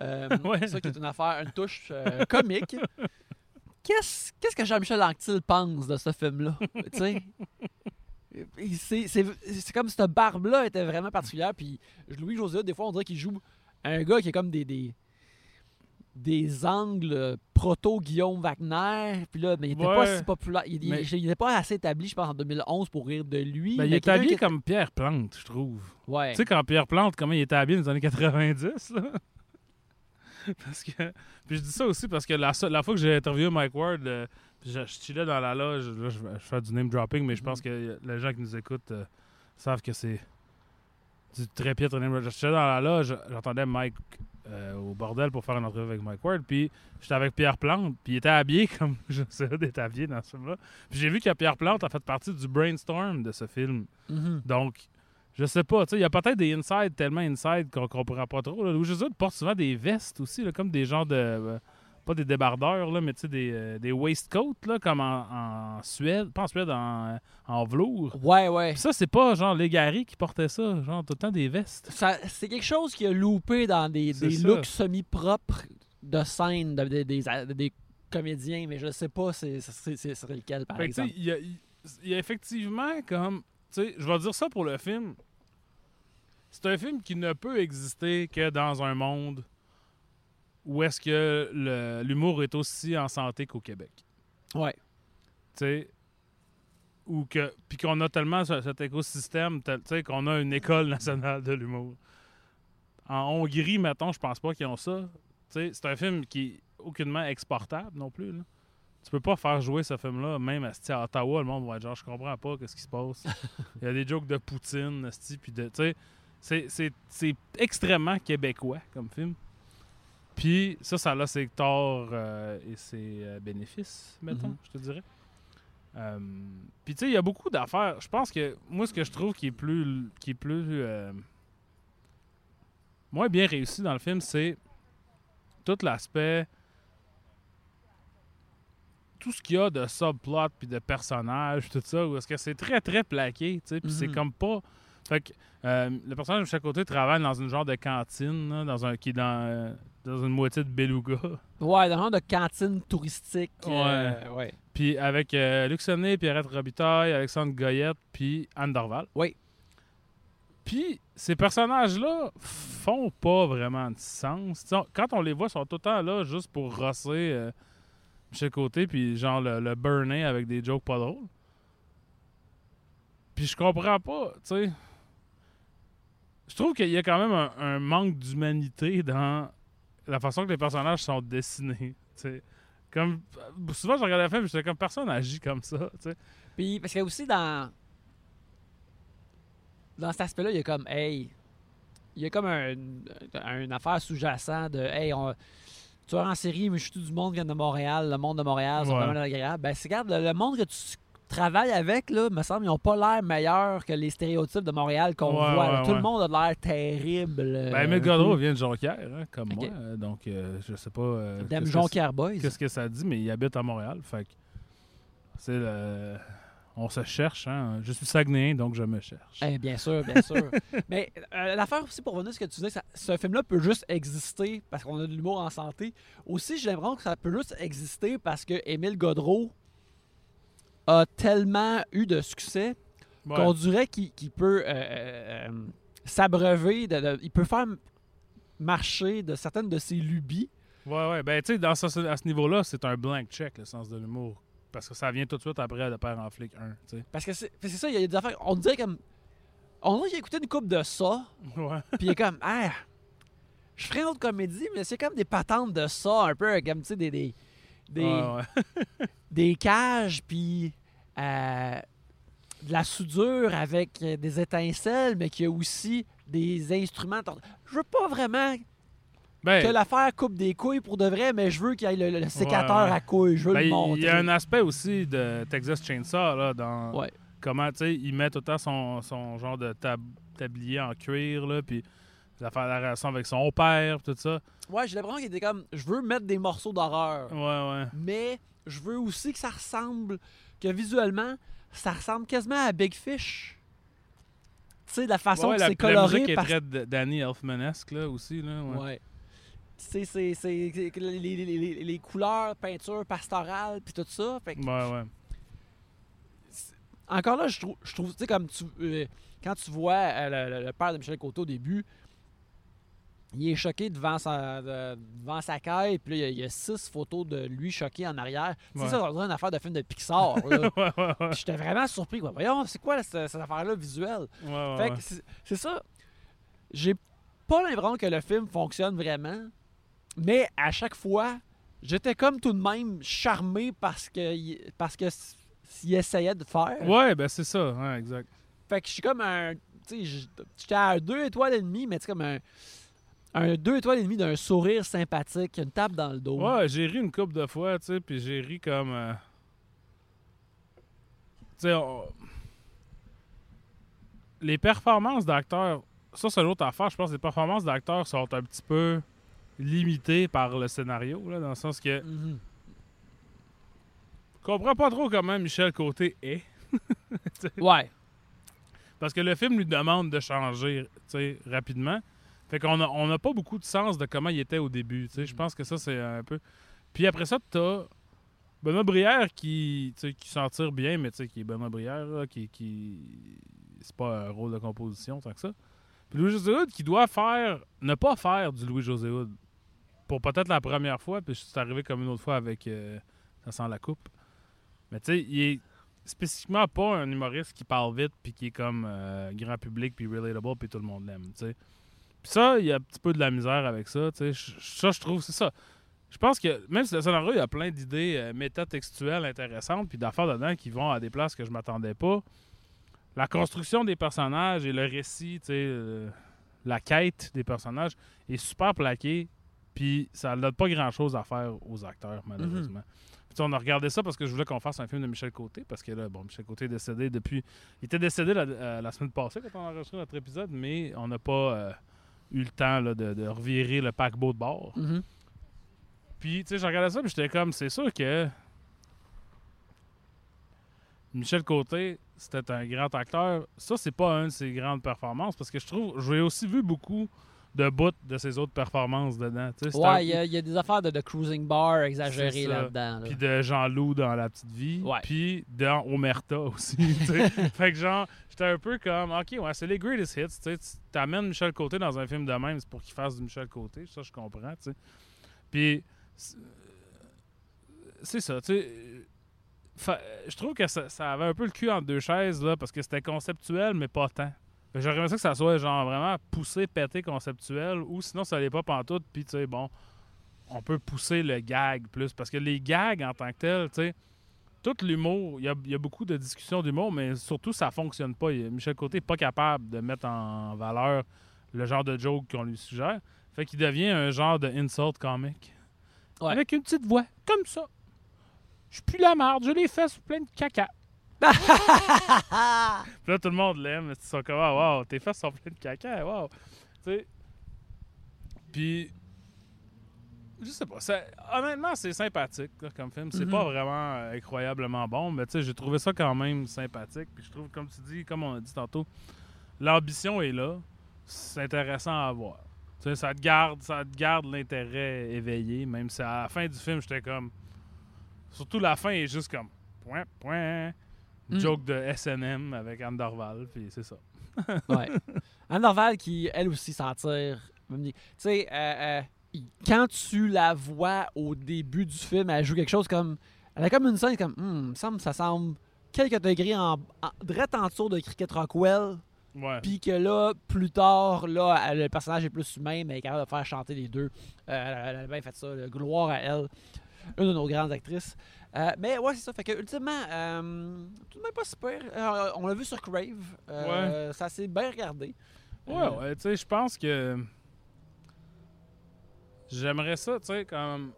A: Euh, <laughs>
B: Ouais.
A: Ça qui est une affaire, une touche euh, comique. Qu'est-ce qu'est-ce que Jean-Michel Anctil pense de ce film-là? C'est comme cette barbe-là était vraiment particulière. Puis Louis-José, des fois, on dirait qu'il joue un gars qui a comme des, des, des angles proto-Guillaume Wagner. Puis là, mais il était pas si populaire. Il, il-
B: Mais-
A: il était pas assez établi, je pense, en 2011 pour rire de lui.
B: Ben, il est
A: qui-
B: comme Pierre Plante, je trouve.
A: Ouais.
B: Tu sais, quand Pierre Plante, comment il était habillé dans les années 90, là? <laughs> Parce que... Puis je dis ça aussi parce que la, la fois que j'ai interviewé Mike Ward, euh, je, je chillais dans la loge, là, je, je fais du name dropping, mais je pense que les gens qui nous écoutent euh, savent que c'est du très piètre name dropping. Je chillais dans la loge, j'entendais Mike euh, au bordel pour faire une entrevue avec Mike Ward, puis j'étais avec Pierre Plante, puis il était habillé <laughs> comme je sais d'être habillé dans ce film-là. Puis j'ai vu que Pierre Plante a fait partie du brainstorm de ce film.
A: Mhm.
B: Donc, je sais pas, tu sais, il y a peut-être des inside tellement inside qu'on comprend pas trop. Là. Louis Jésus porte souvent des vestes aussi, là, comme des genres de. euh, pas des débardeurs, là, mais tu sais, des, euh, des waistcoats, là, comme en, en Suède. Pas en Suède, en, en velours.
A: Ouais, ouais.
B: Puis ça, c'est pas genre les Gary qui portaient ça, genre tout le temps des vestes.
A: Ça- c'est quelque chose qui a loupé dans des, looks semi-propres de scène de- de- des, de- des comédiens, mais je sais pas c'est, c'est, c'est- c'est lequel, par
B: Fait que, tu sais,
A: exemple.
B: il y a, il y a effectivement comme. Tu sais, je vais dire ça pour le film. C'est un film qui ne peut exister que dans un monde où est-ce que l'humour est aussi en santé qu'au Québec.
A: Ouais.
B: Tu sais. Ou que. Puis qu'on a tellement ce- cet écosystème, tu sais, qu'on a une école nationale de l'humour. En Hongrie, mettons, je pense pas qu'ils ont ça. Tu sais, c'est un film qui est aucunement exportable non plus. Là. Tu peux pas faire jouer ce film-là, même asti, à Ottawa, le monde va être genre, je comprends pas qu'est-ce qui se passe. <laughs> Il y a des jokes de Poutine, puis de, tu sais, c'est- extrêmement québécois comme film. Puis ça, ça a ses torts euh, et ses euh, bénéfices, mettons,
A: Mhm.
B: je te dirais. Euh, Puis tu sais, il y a beaucoup d'affaires. Je pense que moi, ce que je trouve qui est plus, qui est plus moins bien réussi dans le film, c'est tout l'aspect, tout ce qu'il y a de subplot puis de personnages, tout ça, où est-ce que c'est très très plaqué, tu sais, puis c'est
A: Mhm.
B: comme pas. Fait que euh, le personnage de chaque côté travaille dans une genre de cantine, là, dans un qui est dans, euh, dans une moitié de beluga.
A: Ouais, dans un genre de cantine touristique. euh, ouais.
B: Puis avec euh, Luc Sonnet, Pierrette Robitaille, Alexandre Goyette, puis Anne Dorval.
A: Oui.
B: Puis ces personnages-là font pas vraiment de sens. T'sais, quand on les voit, ils sont tout le temps là juste pour rosser Michel Côté, puis genre le, le burner avec des jokes pas drôles. Puis je comprends pas, tu sais. Je trouve qu'il y a quand même un, manque d'humanité dans la façon que les personnages sont dessinés. tu sais. Comme, souvent, je regardais le film et j'étais comme, personne agit comme ça, tu sais.
A: Puis, parce que aussi dans. Dans cet aspect-là, il y a comme, hey. Il y a comme un, affaire sous-jacente de, hey, on. Tu vas en série, mais je suis tout du monde qui vient de Montréal, le monde de Montréal,
B: Ouais.
A: vraiment agréables. Ben, c'est, regarde, le, monde que tu travailles avec, là, me semble, ils n'ont pas l'air meilleurs que les stéréotypes de Montréal qu'on
B: Ouais,
A: voit.
B: ouais,
A: Tout le monde a de l'air terrible. euh,
B: Ben, Emile Godreau vient de Jonquière, hein, comme moi. euh, Donc, euh, je sais pas. euh,
A: Dame Jonquière Boys.
B: c'est- Qu'est-ce que ça dit, mais il habite à Montréal. Fait que. C'est le. On se cherche, hein. Je suis Saguenayen, donc je me cherche.
A: Eh, bien sûr, bien sûr. <laughs> Mais euh, l'affaire aussi, pour revenir à ce que tu disais, ça- ce film-là peut juste exister parce qu'on a de l'humour en santé. Aussi, j'ai l'impression que ça peut juste exister parce que Émile Godreau a tellement eu de succès
B: Ouais.
A: qu'on dirait qu'il peut euh, euh, euh, s'abreuver, de, de- il peut faire marcher de certaines de ses lubies.
B: Ouais, ouais. Ben, tu sais, à ce niveau-là, c'est un blank check, le sens de l'humour. Parce que ça vient tout de suite après de Père en flic 1, tu sais.
A: Parce que c'est ça, il y a des affaires. On dirait comme. On dirait écouté une coupe de ça. <laughs>
B: Ouais.
A: Puis il est comme, ah, je ferais une autre comédie, mais c'est comme des patentes de ça, un peu comme, tu sais, des, des, des,
B: Ouais, ouais. <laughs>
A: des cages, puis euh, de la soudure avec des étincelles, mais qu'il y a aussi des instruments. Je veux pas vraiment
B: Ben,
A: que l'affaire coupe des couilles pour de vrai, mais je veux qu'il y ait le, le sécateur
B: ouais.
A: à couilles. Je veux
B: ben,
A: le
B: il
A: montrer.
B: y a un aspect aussi de Texas Chainsaw, là, dans
A: Ouais.
B: comment, tu sais, il met tout le temps son, son genre de tab- tablier en cuir, là, puis la la relation avec son père, tout ça.
A: Ouais, j'ai l'impression qu'il était comme, je veux mettre des morceaux d'horreur.
B: Ouais, ouais.
A: mais je veux aussi que ça ressemble, que visuellement, ça ressemble quasiment à Big Fish. Tu sais, de la façon
B: Ouais,
A: que
B: la,
A: c'est
B: la
A: coloré.
B: musique est très Danny Elfmanesque, là, aussi, là. Ouais.
A: Ouais. C'est, les, les- les- couleurs, peinture pastorale, puis tout ça. Fait que,
B: Ouais, ouais.
A: encore là, je trouve, je trouve tu sais, comme tu, euh, quand tu vois euh, le, père de Michel Coteau au début, il est choqué devant sa, de- devant sa caille, puis là, il y a- six photos de lui choqué en arrière. Tu sais,
B: Ouais.
A: ça, dirait une affaire de film de Pixar. <laughs>
B: ouais, ouais, ouais.
A: J'étais vraiment surpris. Quoi. Voyons, c'est quoi cette, cette affaire-là visuelle?
B: Ouais, ouais,
A: Fait
B: ouais.
A: que c'est c'est ça. J'ai pas l'impression que le film fonctionne vraiment, mais à chaque fois, j'étais comme tout de même charmé parce que parce que s'il essayait de faire.
B: Ouais, ben c'est ça, ouais, exact.
A: Fait que je suis comme un. Tu sais, j'étais à deux étoiles et demie, mais tu sais, comme un. Un deux étoiles et demie d'un sourire sympathique, une tape dans le dos.
B: Ouais, j'ai ri une couple de fois, tu sais, puis j'ai ri comme. euh, Tu sais, on- les performances d'acteurs, ça c'est l'autre affaire. Je pense que les performances d'acteurs sont un petit peu limitées par le scénario, là, dans le sens que.
A: Mhm.
B: Je comprends pas trop comment Michel Côté est. <laughs>
A: Ouais.
B: Parce que le film lui demande de changer rapidement. Fait qu'on a- on n'a pas beaucoup de sens de comment il était au début. Je pense que ça, c'est un peu. Puis après ça, t'as Benoît Brière qui, qui s'en tire bien, mais tu sais, qui est Benoît Brière, là, qui. qui... C'est pas un rôle de composition tant que ça. Puis Louis-José Hood qui doit faire. Ne pas faire du Louis-José Hood. Pour peut-être la première fois, puis c'est arrivé comme une autre fois avec euh, Ça sent la coupe. Mais tu sais, il est spécifiquement pas un humoriste qui parle vite puis qui est comme euh, grand public puis relatable puis tout le monde l'aime. Puis ça, il y a un petit peu de la misère avec ça, Ça, je trouve, c'est ça. Je pense que même si le scénario, il y a plein d'idées euh, métatextuelles intéressantes puis d'affaires dedans qui vont à des places que je m'attendais pas. La construction des personnages et le récit, tu sais, euh, la quête des personnages est super plaqué puis ça ne donne pas grand-chose à faire aux acteurs, malheureusement. Puis, on a regardé ça parce que je voulais qu'on fasse un film de Michel Côté, parce que là, bon, Michel Côté est décédé depuis. Il était décédé la, euh, la semaine passée quand on a enregistré notre épisode, mais on n'a pas euh, eu le temps là, de, de revirer le paquebot de bord.
A: Mhm.
B: Puis, tu sais, je regardais ça, puis j'étais comme, c'est sûr que Michel Côté, c'était un grand acteur. Ça, c'est pas une de ses grandes performances, parce que je trouve, j'ai aussi vu beaucoup de bouts de ses autres performances dedans. Tu sais,
A: Ouais, il y, a- il y a des affaires de, de cruising bar exagérées là-dedans. là.
B: Puis de Jean-Loup dans La Petite Vie.
A: Ouais.
B: Puis dans Omerta aussi. <laughs> fait que genre, j'étais un peu comme, OK, ouais, c'est les greatest hits. Tu t'amènes Michel Côté dans un film de même, c'est pour qu'il fasse du Michel Côté. Ça, je comprends. tu sais. Puis c'est- ça, tu sais. Je trouve que ça, ça avait un peu le cul entre deux chaises, là, parce que c'était conceptuel, mais pas tant. Aimé ça que ça soit genre vraiment poussé, pété, conceptuel, ou sinon ça allait pas pantoute, puis tu sais, bon, on peut pousser le gag plus. Parce que les gags en tant que tels, tu sais, tout l'humour, il y a, il y a beaucoup de discussions d'humour, mais surtout, ça fonctionne pas. Michel Côté n'est pas capable de mettre en valeur le genre de joke qu'on lui suggère. Fait qu'il devient un genre de insult comic.
A: Ouais.
B: Avec une petite voix, comme ça. Je pue la marde, je les fesses plein de caca. <laughs> Puis là, tout le monde l'aime. Ils sont comme, ah, wow, tes fesses sont pleines de caca, wow. Tu sais. Puis, je sais pas. ça- honnêtement, c'est sympathique là, comme film. C'est
A: Mhm.
B: pas vraiment euh, incroyablement bon, mais tu sais, j'ai trouvé ça quand même sympathique. Puis je trouve, comme tu dis, comme on a dit tantôt, l'ambition est là. C'est intéressant à voir. Tu sais, ça te garde, ça te garde l'intérêt éveillé, même si à la fin du film, j'étais comme. Surtout la fin est juste comme. Point, point.
A: Mm.
B: Joke de SNM avec Anne Dorval, puis c'est ça. <laughs>
A: Ouais. Anne Dorval qui, elle aussi, s'en tire. Tu sais, euh, euh, quand tu la vois au début du film, elle joue quelque chose comme. Elle a comme une scène comme. Me semble, ça semble quelques degrés en, en direct en dessous de Cricket Rockwell.
B: Ouais.
A: Puis que là, plus tard, là, le personnage est plus humain, mais elle est capable de faire chanter les deux. Euh, elle, elle a bien fait ça. là. Gloire à elle. Une de nos grandes actrices. Euh, mais ouais, c'est ça. Fait que, ultimement, euh, tout de même pas super. Euh, on l'a vu sur Crave. Euh, Ça s'est bien regardé.
B: Ouais, ouais, tu sais, je pense que. J'aimerais ça, tu sais, comme.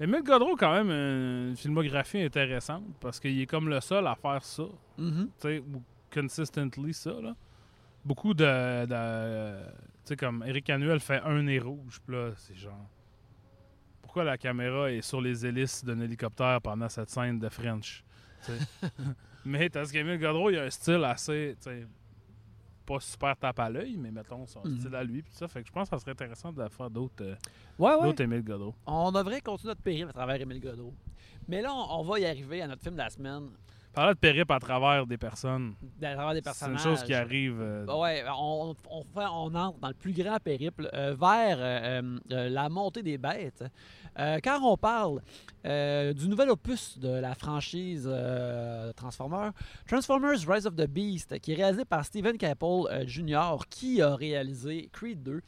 B: Émile Godreau, quand même, une filmographie intéressante parce qu'il est comme le seul à faire ça,
A: mhm.
B: tu sais, ou consistently ça, là. Beaucoup de. de- tu sais, comme Eric Annuel fait un nez rouge, puis là, c'est genre. Pourquoi la caméra est sur les hélices d'un hélicoptère pendant cette scène de French? <laughs> mais parce qu'Émile Godreau, il a un style assez. pas super tape à l'œil, mais mettons son
A: Mhm.
B: style à lui, puis ça. Fait que je pense que ça serait intéressant de faire d'autres euh,
A: Ouais, ouais.
B: d'autres Émile Godreau.
A: On devrait continuer notre périple à travers Émile Godot. Mais là, on, on va y arriver à notre film de la semaine,
B: Parler de périple à travers des personnes,
A: à travers des
B: c'est une
A: personnages.
B: chose qui arrive. euh,
A: Bah Ouais, on, on, fait- on entre dans le plus grand périple euh, vers euh, euh, la montée des bêtes. Quand on parle du nouvel opus de la franchise Transformers, Transformers Rise of the Beast, qui est réalisé par Steven Caple Jr., qui a réalisé Creed 2.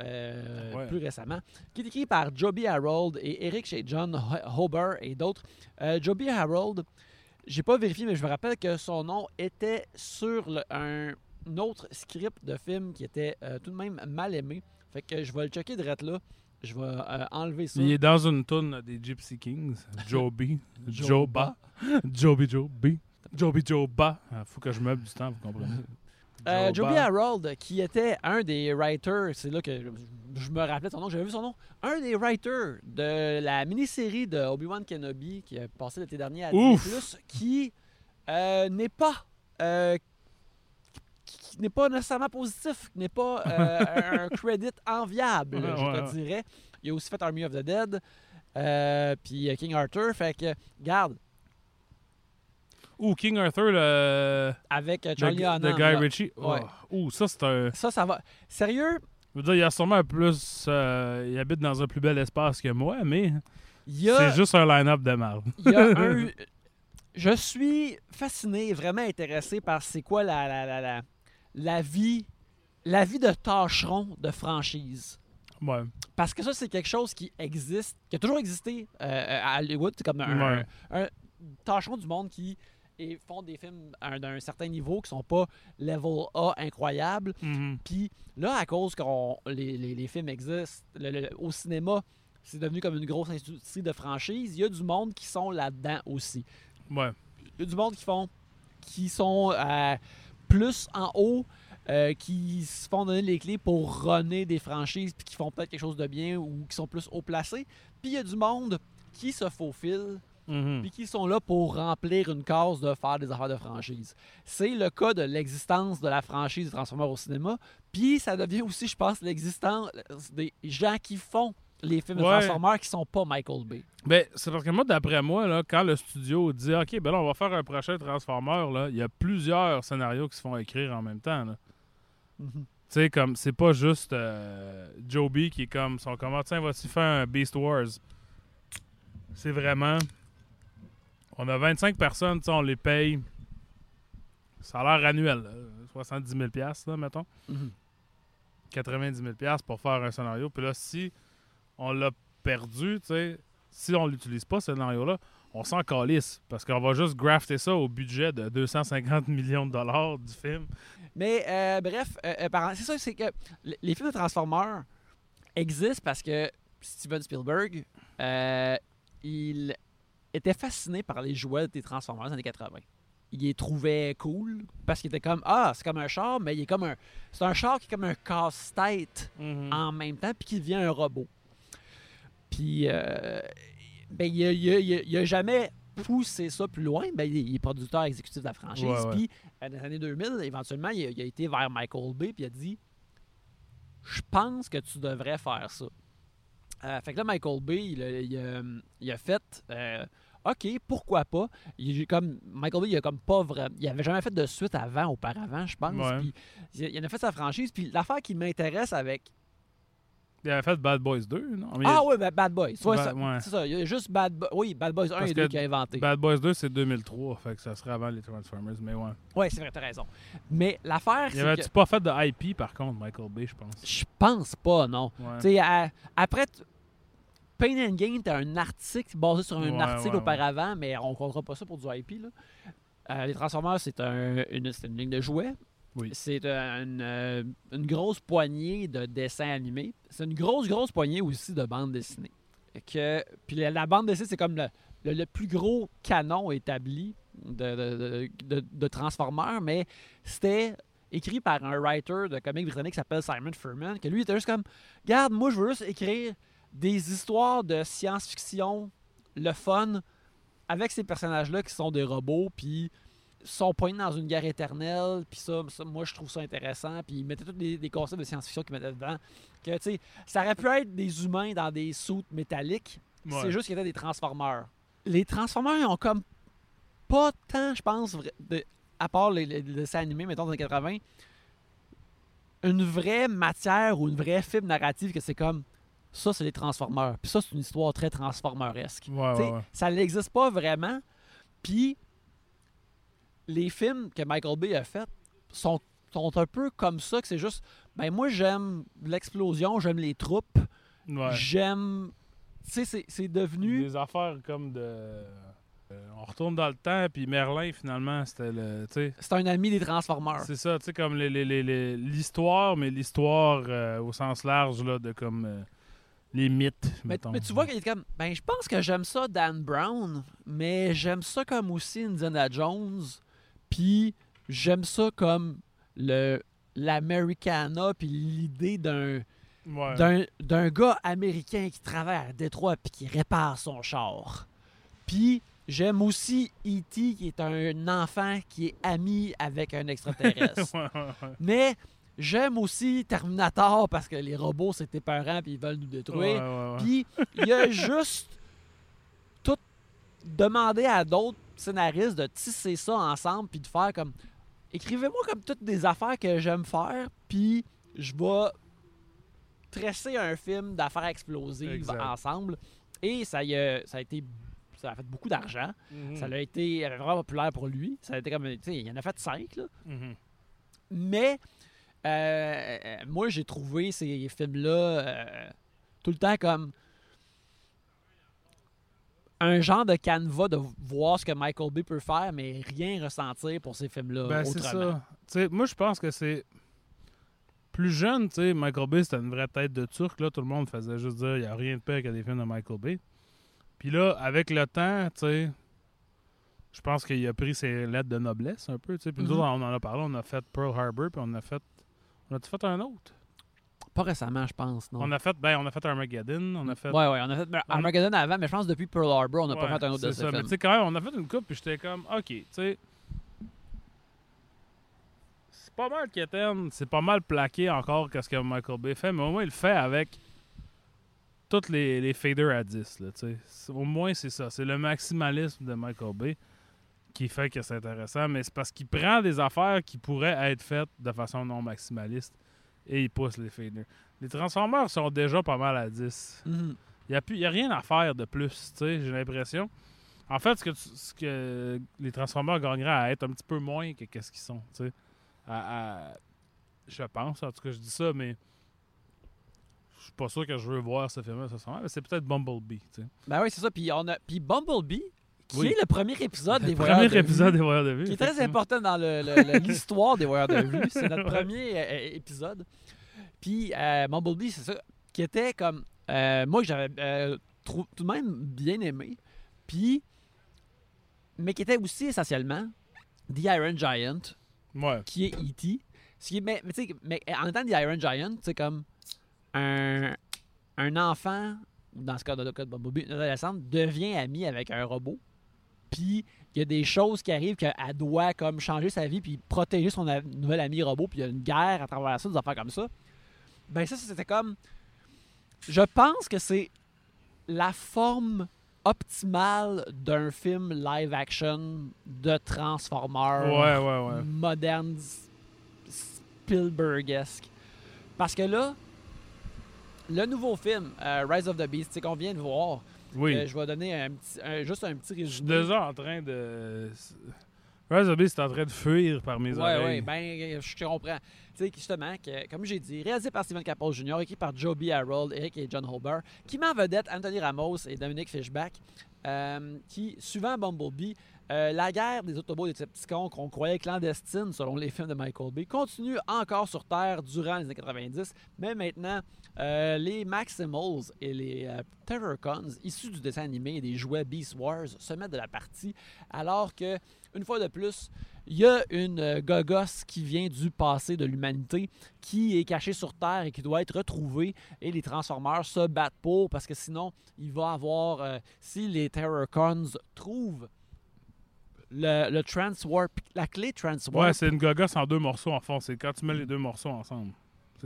A: euh,
B: Ouais.
A: plus récemment, qui est écrit par Joby Harold et Eric Shea John Ho- Hober et d'autres. Euh, Joby Harold, j'ai pas vérifié, mais je me rappelle que son nom était sur le- un, autre script de film qui était euh, tout de même mal aimé. Fait que je vais le checker direct là. Je vais euh, enlever ça.
B: Il est dans une toune des Gypsy Kings. <laughs> Joby. Joba. Joby Joby. Joby Joba. Ah, faut que je meuble du temps, vous comprenez. <laughs>
A: Euh. Joby Harold, qui était un des writers, c'est là que je, me rappelais son nom, j'avais vu son nom, un des writers de la mini-série de Obi-Wan Kenobi qui a passé l'été dernier à Disney+, qui euh, n'est pas euh, qui- n'est pas nécessairement positif, qui n'est pas <laughs> un credit enviable,
B: Ouais,
A: je
B: ouais,
A: te dirais. Il a aussi fait Army of the Dead, puis King Arthur, fait que, garde,
B: Ou King Arthur, le.
A: avec euh,
B: de,
A: Charlie
B: de
A: Hunnam,
B: Guy
A: là.
B: Ritchie.
A: Ouais.
B: Ouh, ça, c'est un.
A: ça, ça va. Sérieux,
B: Je veux dire, il y a sûrement un plus. euh, il habite dans un plus bel espace que moi, mais
A: a...
B: c'est juste un line-up de merde.
A: Il y a <laughs> un. Je suis fasciné, vraiment intéressé par c'est quoi la, la, la, la, la vie. La vie de tâcheron de franchise.
B: Ouais.
A: Parce que ça, c'est quelque chose qui existe, qui a toujours existé euh, à Hollywood. C'est comme un,
B: Ouais.
A: un tâcheron du monde qui et font des films d'un certain niveau qui sont pas level A incroyable.
B: Mhm.
A: Puis là, à cause que les, les- les films existent, le- le- au cinéma, c'est devenu comme une grosse industrie de franchise, il y a du monde qui sont là-dedans aussi.
B: Ouais.
A: Il y a du monde qui font qui sont euh, plus en haut, euh, qui se font donner les clés pour runner des franchises, puis qui font peut-être quelque chose de bien ou qui sont plus haut placés. Puis il y a du monde qui se faufile,
B: Mhm.
A: puis qui sont là pour remplir une case de faire des affaires de franchise. C'est le cas de l'existence de la franchise Transformers au cinéma, puis ça devient aussi, je pense, l'existence des gens qui font les films de. Transformers qui sont pas Michael Bay.
B: Ben, c'est parce que moi, d'après moi, là, quand le studio dit OK, ben là, on va faire un prochain Transformer, il y a plusieurs scénarios qui se font écrire en même temps. là. Tu sais, comme, c'est pas juste euh, Joby qui est comme son comment, tiens, va-tu faire un Beast Wars? C'est vraiment. On a 25 personnes, on les paye. Salaire annuel, là, 70 000 là, mettons.
A: Mhm.
B: 90 000 pour faire un scénario. Puis là, si on l'a perdu, tu sais, si on l'utilise pas, ce scénario-là, on s'en calisse. Parce qu'on va juste grafter ça au budget de 250 <laughs> millions de dollars du film.
A: Mais euh, bref, euh, euh, c'est ça, c'est que les films de Transformers existent parce que Steven Spielberg, euh, il était fasciné par les jouets des Transformers des années 80. Il les trouvait cool parce qu'il était comme ah c'est comme un char mais il est comme un c'est un char qui est comme un casse-tête en même temps puis qui devient un robot. Puis euh, ben il a, il a- il a- il a jamais poussé ça plus loin. Ben, il est- producteur exécutif de la franchise.
B: Ouais, ouais.
A: Puis euh, dans les années 2000, éventuellement, il a, il a été vers Michael Bay puis il a dit Je pense que tu devrais faire ça. Euh, fait que là, Michael Bay, il a, il a- il a fait euh, OK, pourquoi pas? Il, comme, Michael Bay, il a comme pas vraiment. Il avait jamais fait de suite avant, auparavant, je pense.
B: Ouais.
A: Puis il, en a fait sa franchise. Puis l'affaire qui m'intéresse avec
B: Il avait fait Bad Boys 2, non? Mais
A: ah oui, ben, Bad Boys. Ouais,
B: Ba- ouais.
A: C'est ça. Il y a juste Bad Boys. Oui, Bad Boys 1
B: Parce
A: et 2
B: que
A: qui a inventé.
B: Bad Boys 2, c'est 2003, fait que ça serait avant les Transformers, mais ouais.
A: Oui, c'est vrai, t'as raison. Mais l'affaire,
B: Il avait-tu
A: que.
B: pas fait de IP, par contre, Michael Bay, je pense?
A: Je pense pas, non.
B: Ouais.
A: Tu sais, à- après. t- Pain and Gain, t'as un article basé sur un
B: Ouais,
A: article
B: ouais,
A: auparavant, mais on ne comptera pas ça pour du IP. Là. Euh, les Transformers, c'est un- une, une ligne de jouets.
B: Oui.
A: C'est une, euh, une grosse poignée de dessins animés. C'est une grosse, grosse poignée aussi de bandes dessinées. Que, puis la, la bande dessinée, c'est comme le, le- le plus gros canon établi de, de, de- de- de Transformers, mais c'était écrit par un writer de comics britannique qui s'appelle Simon Furman, que lui était juste comme Garde, moi je veux juste écrire des histoires de science-fiction, le fun, avec ces personnages-là qui sont des robots, puis sont poignés dans une guerre éternelle, puis ça, ça, moi je trouve ça intéressant, puis il mettait tous des, des concepts de science-fiction qu'il mettait dedans, que tu sais, ça aurait pu être des humains dans des soutes métalliques,
B: Ouais.
A: c'est juste qu'ils étaient des transformeurs. Les transformeurs, ils ont comme pas tant, je pense, de- à part les, les- les dessins animés, mettons, dans les 80, une vraie matière ou une vraie fibre narrative que c'est comme ça, c'est les transformeurs. Puis ça, c'est une histoire très transformeresque.
B: Ouais,
A: T'sais,
B: ouais, ouais.
A: Ça n'existe pas vraiment. Puis les films que Michael Bay a fait sont, sont un peu comme ça, que c'est juste, ben moi j'aime l'explosion, j'aime les troupes, j'aime... Tu sais, c'est- c'est devenu...
B: Des affaires comme de. euh, on retourne dans le temps, puis Merlin, finalement, c'était le.
A: C'est un ami des Transformers.
B: C'est ça, tu sais, comme les- les- les- les- l'histoire, mais l'histoire euh, au sens large, là, de comme. euh, les mythes,
A: Mais,
B: mettons.
A: mais tu vois qu'il est comme, ben je pense que j'aime ça Dan Brown, mais j'aime ça comme aussi Indiana Jones, puis j'aime ça comme le l'Americana, puis l'idée d'un
B: Ouais.
A: d'un gars américain qui travaille à Détroit puis qui répare son char. Puis j'aime aussi E.T. qui est un enfant qui est ami avec un extraterrestre. <laughs>
B: Ouais, ouais, ouais.
A: Mais j'aime aussi Terminator parce que les robots c'est épeurant puis ils veulent nous détruire. Puis il a juste tout demandé à d'autres scénaristes de tisser ça ensemble puis de faire comme écrivez-moi comme toutes des affaires que j'aime faire puis je vais tresser un film d'affaires explosives
B: Exact.
A: ensemble et ça y a, ça a été ça a fait beaucoup d'argent.
B: Mhm.
A: Ça a été vraiment populaire pour lui. Ça a été comme, il en a fait cinq, là.
B: Mhm.
A: Mais euh, moi, j'ai trouvé ces films-là euh, tout le temps comme un genre de canevas de voir ce que Michael Bay peut faire, mais rien ressentir pour ces films-là
B: Ben,
A: autrement.
B: ça. Moi, je pense que c'est. Plus jeune, Michael Bay, c'était une vraie tête de turc. Là, tout le monde faisait juste dire il n'y a rien de pire que des films de Michael Bay. Puis là, avec le temps, tu sais, je pense qu'il a pris ses lettres de noblesse un peu. Puis nous
A: Mhm.
B: autres, on en a parlé, on a fait Pearl Harbor, puis on a fait. On a-tu fait un autre?
A: Pas récemment, je pense, non.
B: On a fait, ben, on a fait Armageddon, on a fait.
A: Ouais, ouais, on a fait Armageddon avant, mais je pense depuis Pearl Harbor, on n'a pas fait un autre de
B: c'est
A: ces
B: ça. Mais
A: films.
B: tu sais, quand même, on a fait une coupe, puis j'étais comme, OK, tu sais. C'est pas mal quétaine, c'est pas mal plaqué encore qu'est-ce que Michael Bay fait, mais au moins il le fait avec toutes les, les faders à 10, là, tu sais. Au moins, c'est ça. C'est le maximalisme de Michael Bay qui fait que c'est intéressant, mais c'est parce qu'il prend des affaires qui pourraient être faites de façon non maximaliste et il pousse les faders. Les Transformers sont déjà pas mal à 10.
A: Mhm.
B: Il n'y a, a rien à faire de plus, tu sais, j'ai l'impression. En fait, ce que, tu- ce que les Transformers gagneraient à être un petit peu moins que qu'est-ce qu'ils sont, tu sais. À- à- je pense, en tout cas, je dis ça, mais je suis pas sûr que je veux voir ce film-là, ça mais c'est peut-être Bumblebee. Tu sais.
A: Ben oui, c'est ça. Puis, on a... Puis Bumblebee, qui
B: Oui.
A: est le premier épisode des
B: Le
A: Voyeurs
B: premier
A: de
B: épisode
A: vue,
B: des Voyeurs de vue.
A: qui est très important dans <laughs> l'histoire des Voyeurs de vue. C'est notre premier euh, euh, épisode. Puis euh, Bumblebee, c'est ça, qui était comme... euh, moi, j'avais euh, tout de même bien aimé. Puis... Mais qui était aussi essentiellement The Iron Giant,
B: Ouais.
A: qui est E.T. Ce qui est- mais, mais mais en même temps, The Iron Giant, c'est comme un, un enfant, dans ce cas de, de Bumblebee, une adolescente, devient ami avec un robot. Puis il y a des choses qui arrivent qu'elle doit comme changer sa vie puis protéger son nouvel ami robot. Puis il y a une guerre à travers ça, des affaires comme ça. Ben ça, c'était comme... Je pense que c'est la forme optimale d'un film live action de Transformers
B: Ouais, ouais, ouais.
A: moderne Spielbergesque. Parce que là, le nouveau film, euh, Rise of the Beast, c'est qu'on vient de voir.
B: Oui.
A: Euh, je vais donner un petit, un- juste un petit
B: Je suis
A: résumé.
B: déjà en train de. Rise of the Beast est en train de fuir par mes
A: Ouais,
B: oreilles.
A: ouais, ben, je comprends. Tu sais, justement, que, comme j'ai dit, réalisé par Steven Caple Jr., écrit par Joe B. Harold, Eric et John Holber, qui met en vedette Anthony Ramos et Dominic Fishback, euh, qui, suivant Bumblebee, euh, la guerre des Autobots et des Decepticons qu'on croyait clandestine selon les films de Michael Bay continue encore sur Terre durant les années 90, mais maintenant, euh, les Maximals et les euh, Terrorcons, issus du dessin animé et des jouets Beast Wars, se mettent de la partie, alors que, une fois de plus, il y a une euh, qui vient du passé de l'humanité, qui est cachée sur Terre et qui doit être retrouvée. Et les Transformers se battent pour, parce que sinon, il va avoir, euh, si les Terrorcons trouvent le, le Transwarp, la clé Transwarp,
B: Ouais, c'est une gogosse en deux morceaux en fond. C'est quand tu mets les deux morceaux ensemble.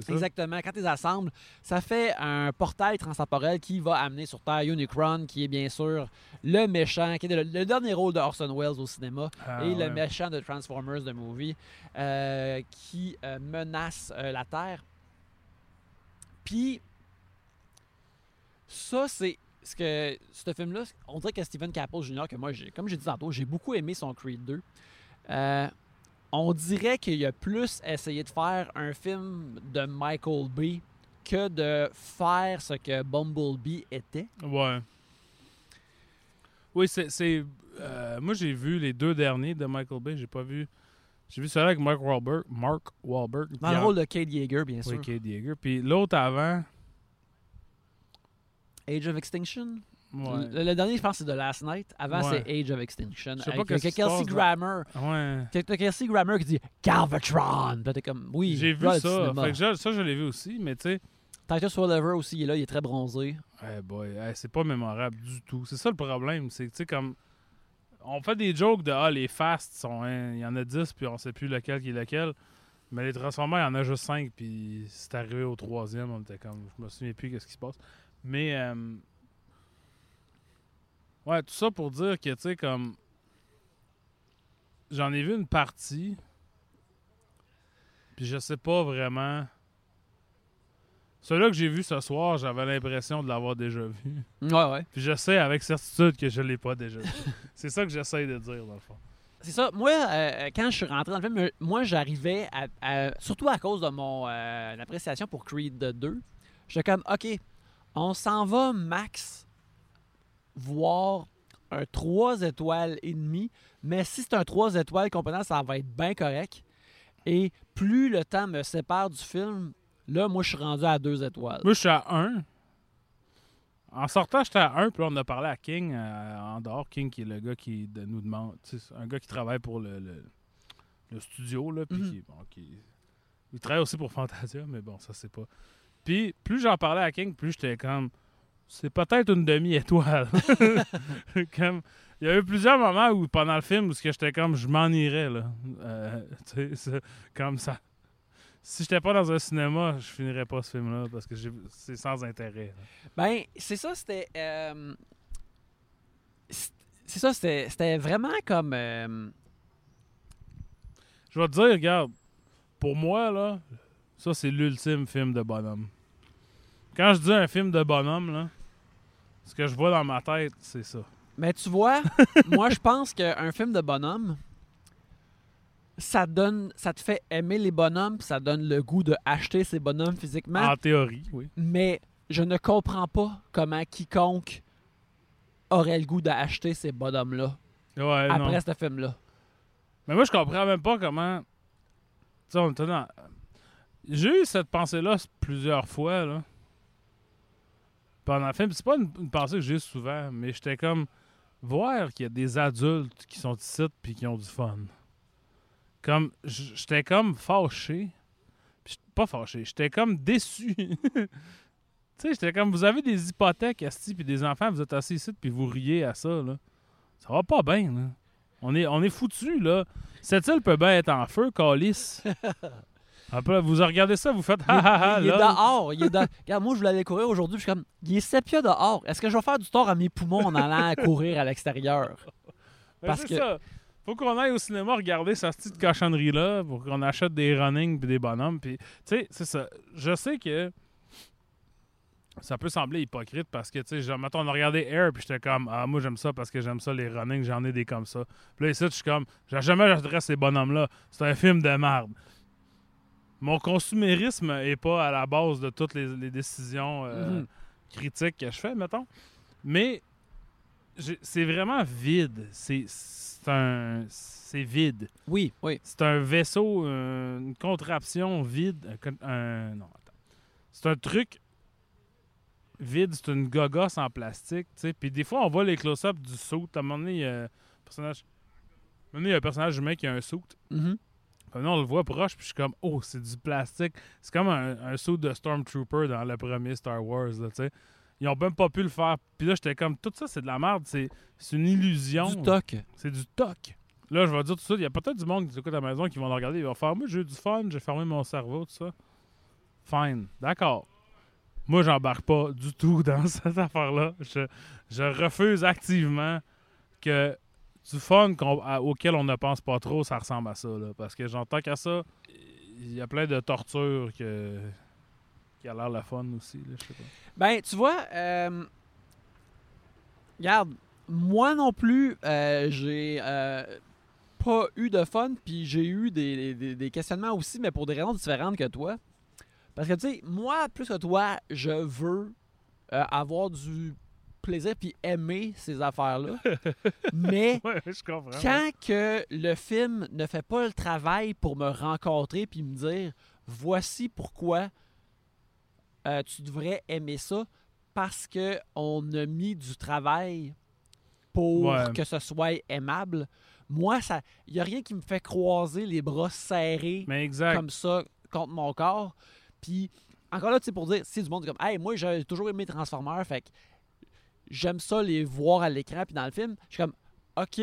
B: Ça?
A: Exactement. Quand tu les assembles, ça fait un portail transtemporel qui va amener sur Terre Unicron, qui est bien sûr le méchant, qui est le, le dernier rôle de Orson Welles au cinéma,
B: Ah,
A: et le méchant de Transformers, de movie, euh, qui euh, menace euh, la Terre. Puis, ça, c'est ce que ce film-là, on dirait que Steven Caple Jr., que moi, j'ai- comme j'ai dit tantôt, j'ai beaucoup aimé son Creed 2. On dirait qu'il a plus essayé de faire un film de Michael Bay que de faire ce que Bumblebee était.
B: Ouais. Oui, c'est. euh, moi, j'ai vu les deux derniers de Michael Bay. J'ai pas vu. J'ai vu celui avec Mark Wahlberg. Mark Wahlberg.
A: Dans le
B: en-
A: rôle de Kate Yeager, bien sûr.
B: Oui, Kate Yeager. Puis l'autre avant.
A: Age of Extinction?
B: Ouais.
A: Le, le dernier, je pense, c'est The Last Night. Avant,
B: Ouais.
A: c'est Age of Extinction.
B: Je sais pas qui se
A: Kelsey Grammer.
B: Ouais.
A: T'as Kelsey Grammer qui dit Galvatron. T'es comme, oui,
B: J'ai vu ça. Fait que je- ça, je l'ai vu aussi, mais tu sais.
A: Titus Welliver aussi, il est là, il est très bronzé.
B: Eh boy, c'est pas mémorable du tout. C'est ça le problème. C'est que, tu sais, comme. On fait des jokes de Ah, les fasts sont. hein, Il y en a 10, puis on sait plus lequel qui est lequel. Mais les Transformers, il y en a juste 5, puis c'est arrivé au troisième. On était comme. Je me souviens plus qu'est-ce qui se passe. Mais. euh, ouais, tout ça pour dire que, tu sais, comme. J'en ai vu une partie. Puis je sais pas vraiment. Celui-là que j'ai vu ce soir, j'avais l'impression de l'avoir déjà vu.
A: Ouais, ouais.
B: Puis je sais avec certitude que je l'ai pas déjà vu. <laughs> c'est ça que j'essaye de dire, dans le fond.
A: C'est ça. Moi, euh, quand je suis rentré dans le film, euh, moi, j'arrivais à, à- Surtout à cause de mon euh, appréciation pour Creed 2. J'étais comme, OK, on s'en va max voir un 3 étoiles et demi, mais si c'est un 3 étoiles comprenant, ça va être bien correct. Et plus le temps me sépare du film, là, moi, je suis rendu à 2 étoiles.
B: Moi, je suis à 1. En sortant, j'étais à 1, puis là, on a parlé à King euh, en dehors. King, qui est le gars qui de- nous demande. un gars qui travaille pour le, le, le studio, là, puis
A: Mhm.
B: qui, bon, qui- Il travaille aussi pour Fantasia, mais bon, ça, c'est pas. Puis, plus j'en parlais à King, plus j'étais comme. C'est peut-être une demi-étoile. <laughs> comme. Il y a eu plusieurs moments où, pendant le film, où j'étais comme, je m'en irais, là. Euh, <laughs> comme ça. Si j'étais pas dans un cinéma, je finirais pas ce film-là parce que c'est sans intérêt. là.
A: Ben, c'est ça, c'était. euh, c'est ça, c'était c'était vraiment comme. euh,
B: Je vais te dire, regarde, pour moi, là, ça, c'est l'ultime film de bonhomme. Quand je dis un film de bonhomme, là, ce que je vois dans ma tête, c'est ça.
A: Mais tu vois, <laughs> moi, je pense qu'un film de bonhomme, ça donne, ça te fait aimer les bonhommes, ça donne le goût de acheter ces bonhommes physiquement.
B: En théorie, oui.
A: Mais je ne comprends pas comment quiconque aurait le goût d'acheter ces bonhommes-là
B: Ouais, non.
A: après ce film-là.
B: Mais moi, je comprends même pas comment. Tu sais, on était dans. J'ai eu cette pensée-là plusieurs fois, là. Pendant le film. C'est pas une, pensée que j'ai souvent, mais j'étais comme. Voir qu'il y a des adultes qui sont ici puis qui ont du fun. Comme. J'étais comme fâché. Pas fâché. J'étais comme déçu. <laughs> tu sais, j'étais comme. Vous avez des hypothèques, asti, puis des enfants, vous êtes assis ici puis vous riez à ça, là. Ça va pas bien, là. On est, on est foutu, là. Cette île peut bien être en feu, calice. <laughs> Après, vous regardez ça, vous faites
A: Il,
B: ha ha ha.
A: il est
B: là.
A: dehors. Il est de- Regarde, moi, je voulais aller courir aujourd'hui. Je suis comme, il est sépia dehors. Est-ce que je vais faire du tort à mes poumons en allant courir à l'extérieur? <laughs> Parce que-
B: ça. Faut qu'on aille au cinéma regarder cette petite cochonnerie-là pour qu'on achète des running puis des bonhommes. Puis, tu sais, c'est ça. Je sais que ça peut sembler hypocrite parce que, tu sais, mettons, on a regardé Air puis j'étais comme, ah, moi, j'aime ça parce que j'aime ça les running, j'en ai des comme ça. Puis là, ici, je suis comme, jamais j'adresse ces bonhommes-là. C'est un film de merde. Mon consumérisme est pas à la base de toutes les, les décisions euh,
A: Mhm.
B: critiques que je fais, mettons. Mais c'est vraiment vide. C'est un. C'est vide.
A: Oui, oui.
B: C'est un vaisseau, une contraption vide. un con- un- non, attends. C'est un truc vide, c'est une gogosse en plastique, tu sais. Puis des fois, on voit les close-ups du saut. À un moment donné, il y a un personnage. à un moment donné, il y a un personnage humain qui a un saut.
A: Mhm.
B: Là, on le voit proche, puis je suis comme, oh, c'est du plastique. C'est comme un, un saut de Stormtrooper dans le premier Star Wars, tu sais. Ils ont même pas pu le faire. Puis là, j'étais comme, tout ça, c'est de la merde. C'est c'est une illusion.
A: Du toc.
B: C'est du toc. Là, je vais dire tout ça. Il y a peut-être du monde qui écoute à la maison qui vont le regarder. Ils vont faire, moi, j'ai eu du fun, j'ai fermé mon cerveau, tout ça. Fine. D'accord. Moi, j'embarque pas du tout <laughs> dans cette affaire-là. Je, je refuse activement que du fun auquel on ne pense pas trop, ça ressemble à ça. là. Parce que j'entends qu'à ça, il y a plein de tortures que, qui a l'air le fun aussi. Là, je sais pas.
A: Ben, tu vois, euh, regarde, moi non plus, euh, j'ai euh, pas eu de fun, puis j'ai eu des, des- des questionnements aussi, mais pour des raisons différentes que toi. Parce que, tu sais, moi, plus que toi, je veux euh, avoir du plaisir puis aimer ces affaires-là. <laughs> mais
B: Ouais, je comprends.
A: quand que le film ne fait pas le travail pour me rencontrer puis me dire voici pourquoi euh, tu devrais aimer ça parce que on a mis du travail pour
B: Ouais.
A: que ce soit aimable. Moi, ça, il y a rien qui me fait croiser les bras serrés
B: Mais exact.
A: comme ça contre mon corps. Puis encore là, tu sais, pour dire, si du monde comme, hey, moi j'ai toujours aimé Transformers, fait que j'aime ça les voir à l'écran puis dans le film. Je suis comme, ok,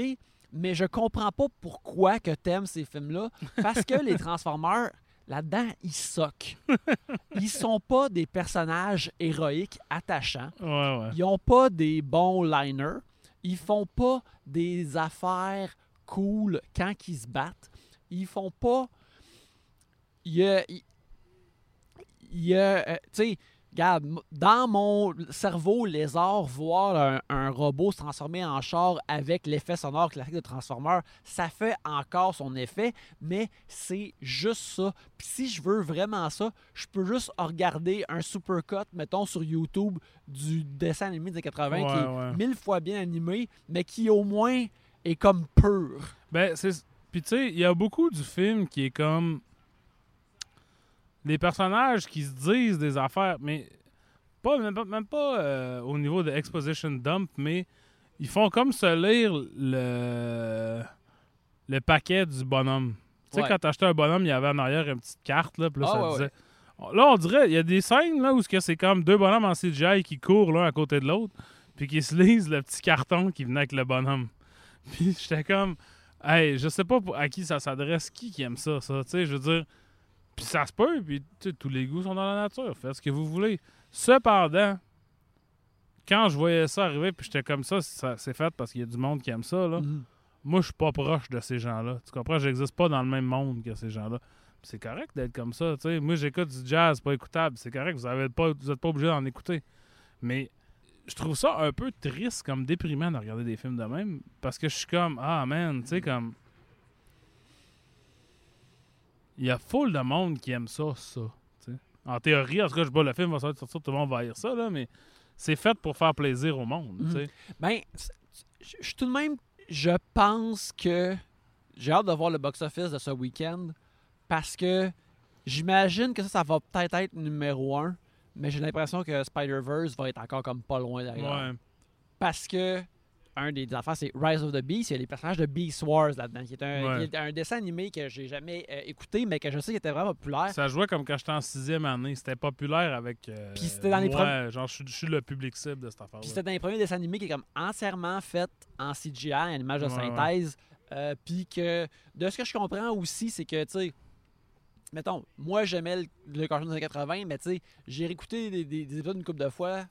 A: mais je comprends pas pourquoi que t'aimes ces films-là, parce que les <laughs> Transformers là-dedans ils soquent. Ils sont pas des personnages héroïques attachants.
B: Ouais, ouais.
A: Ils ont pas des bons liners. Ils font pas des affaires cool quand ils se battent. Ils font pas. Il y a. Il il y a. euh, tu sais, regarde, dans mon cerveau lézard, voir un, un robot se transformer en char avec l'effet sonore classique de Transformer, ça fait encore son effet, mais c'est juste ça. Puis si je veux vraiment ça, je peux juste regarder un supercut, mettons, sur YouTube du dessin animé des années 80 qui est
B: ouais.
A: mille fois bien animé, mais qui au moins est comme pur.
B: Ben, c'est. Puis, tu sais, il y a beaucoup du film qui est comme. Les personnages qui se disent des affaires, mais. Pas, même pas, même pas, euh, au niveau de exposition dump, mais ils font comme se lire le. Le paquet du bonhomme. Tu sais,
A: Ouais.
B: quand t'achetais un bonhomme, il y avait en arrière une petite carte, là, puis là,
A: Ah,
B: ça
A: ouais,
B: disait. Là, on dirait, il y a des scènes là où c'est comme deux bonhommes en CGI qui courent l'un à côté de l'autre, puis qui se lisent le petit carton qui venait avec le bonhomme. <laughs> Puis j'étais comme, hey, je sais pas à qui ça s'adresse, qui qui aime ça, ça, tu sais, je veux dire. Puis ça se peut, puis tous les goûts sont dans la nature, faites ce que vous voulez. Cependant, quand je voyais ça arriver, puis j'étais comme ça, ça c'est fait parce qu'il y a du monde qui aime ça, là.
A: Mhm.
B: Moi, je suis pas proche de ces gens-là. Tu comprends? J'existe pas dans le même monde que ces gens-là. C'est correct d'être comme ça. tu sais. Moi, j'écoute du jazz pas écoutable. C'est correct, vous n'êtes pas, vous êtes pas obligé d'en écouter. Mais je trouve ça un peu triste, comme déprimant de regarder des films de même. Parce que je suis comme, ah man, tu sais, comme. Il y a full de monde qui aime ça, ça. En théorie, en tout cas, je vois le film va sortir, tout le monde va haïr ça, là, mais c'est fait pour faire plaisir au monde. sais.
A: Ben, je suis tout de même. Je pense que j'ai hâte de voir le box-office de ce week-end parce que j'imagine que ça, ça va peut-être être numéro un, mais j'ai l'impression que Spider-Verse va être encore comme pas loin derrière.
B: Ouais.
A: Parce que un des, des affaires, c'est Rise of the Beast. Il y a les personnages de Beast Wars là-dedans, qui est un,
B: Ouais.
A: qui est un dessin animé que j'ai jamais euh, écouté, mais que je sais qu'il était vraiment populaire.
B: Ça jouait comme quand j'étais en sixième année. C'était populaire avec. euh,
A: Puis c'était dans les
B: moi, Genre, je suis- je suis le public cible de cette affaire.
A: Puis c'était dans les premiers dessins animés qui est comme entièrement fait en CGI, en image de
B: ouais.
A: synthèse. Euh, Puis que, de ce que je comprends aussi, c'est que, tu sais, mettons, moi j'aimais le, le cartoon des années 80, mais tu sais, j'ai réécouté des, des- des épisodes une couple de fois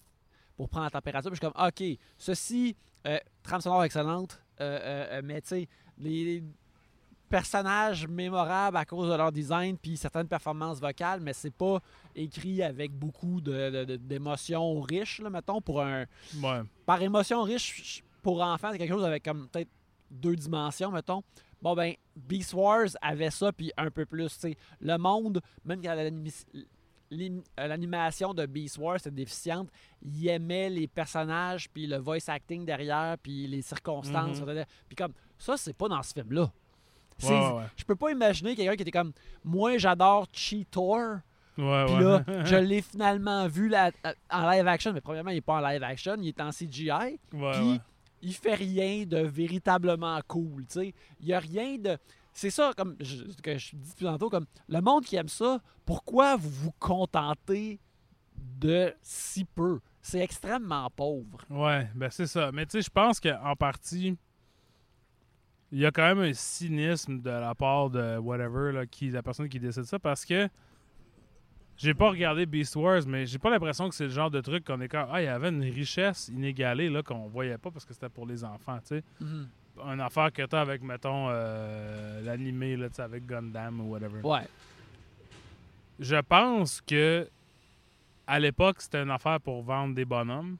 A: pour prendre la température. Puis je suis comme, OK, ceci, euh, trame sonore excellente, euh, euh, euh, mais tu sais, les personnages mémorables à cause de leur design puis certaines performances vocales, mais c'est pas écrit avec beaucoup de- de- de- d'émotions riches, là, mettons, pour un,
B: Ouais.
A: par émotion riche pour enfants, c'est quelque chose avec comme peut-être deux dimensions, mettons. Bon, ben, Beast Wars avait ça, puis un peu plus. tu sais. Le monde, même quand l'animation de Beast Wars était déficiente, il aimait les personnages, puis le voice acting derrière, puis les circonstances.
B: Mhm.
A: Puis comme, ça, c'est pas dans ce film-là.
B: Ouais.
A: Je peux pas imaginer quelqu'un qui était comme, moi, j'adore Cheetor,
B: Ouais,
A: puis
B: ouais.
A: là, <laughs> je l'ai finalement vu là, en live action, mais premièrement, il n'est pas en live action, il est en CGI puis il fait rien de véritablement cool, tu sais. Il y a rien de c'est ça comme je, que je dis depuis tantôt comme le monde qui aime ça, pourquoi vous vous contentez de si peu? C'est extrêmement pauvre.
B: Ouais, ben c'est ça. Mais tu sais, je pense qu'en partie, il y a quand même un cynisme de la part de whatever, là, qui, la personne qui décide ça, parce que j'ai pas regardé Beast Wars, mais j'ai pas l'impression que c'est le genre de truc qu'on est comme Ah, il y avait une richesse inégalée là, qu'on voyait pas parce que c'était pour les enfants, tu sais. Une affaire que t'as avec, mettons, euh, l'animé, là, tu sais, avec Gundam ou whatever.
A: Ouais.
B: Je pense que à l'époque, c'était une affaire pour vendre des bonhommes.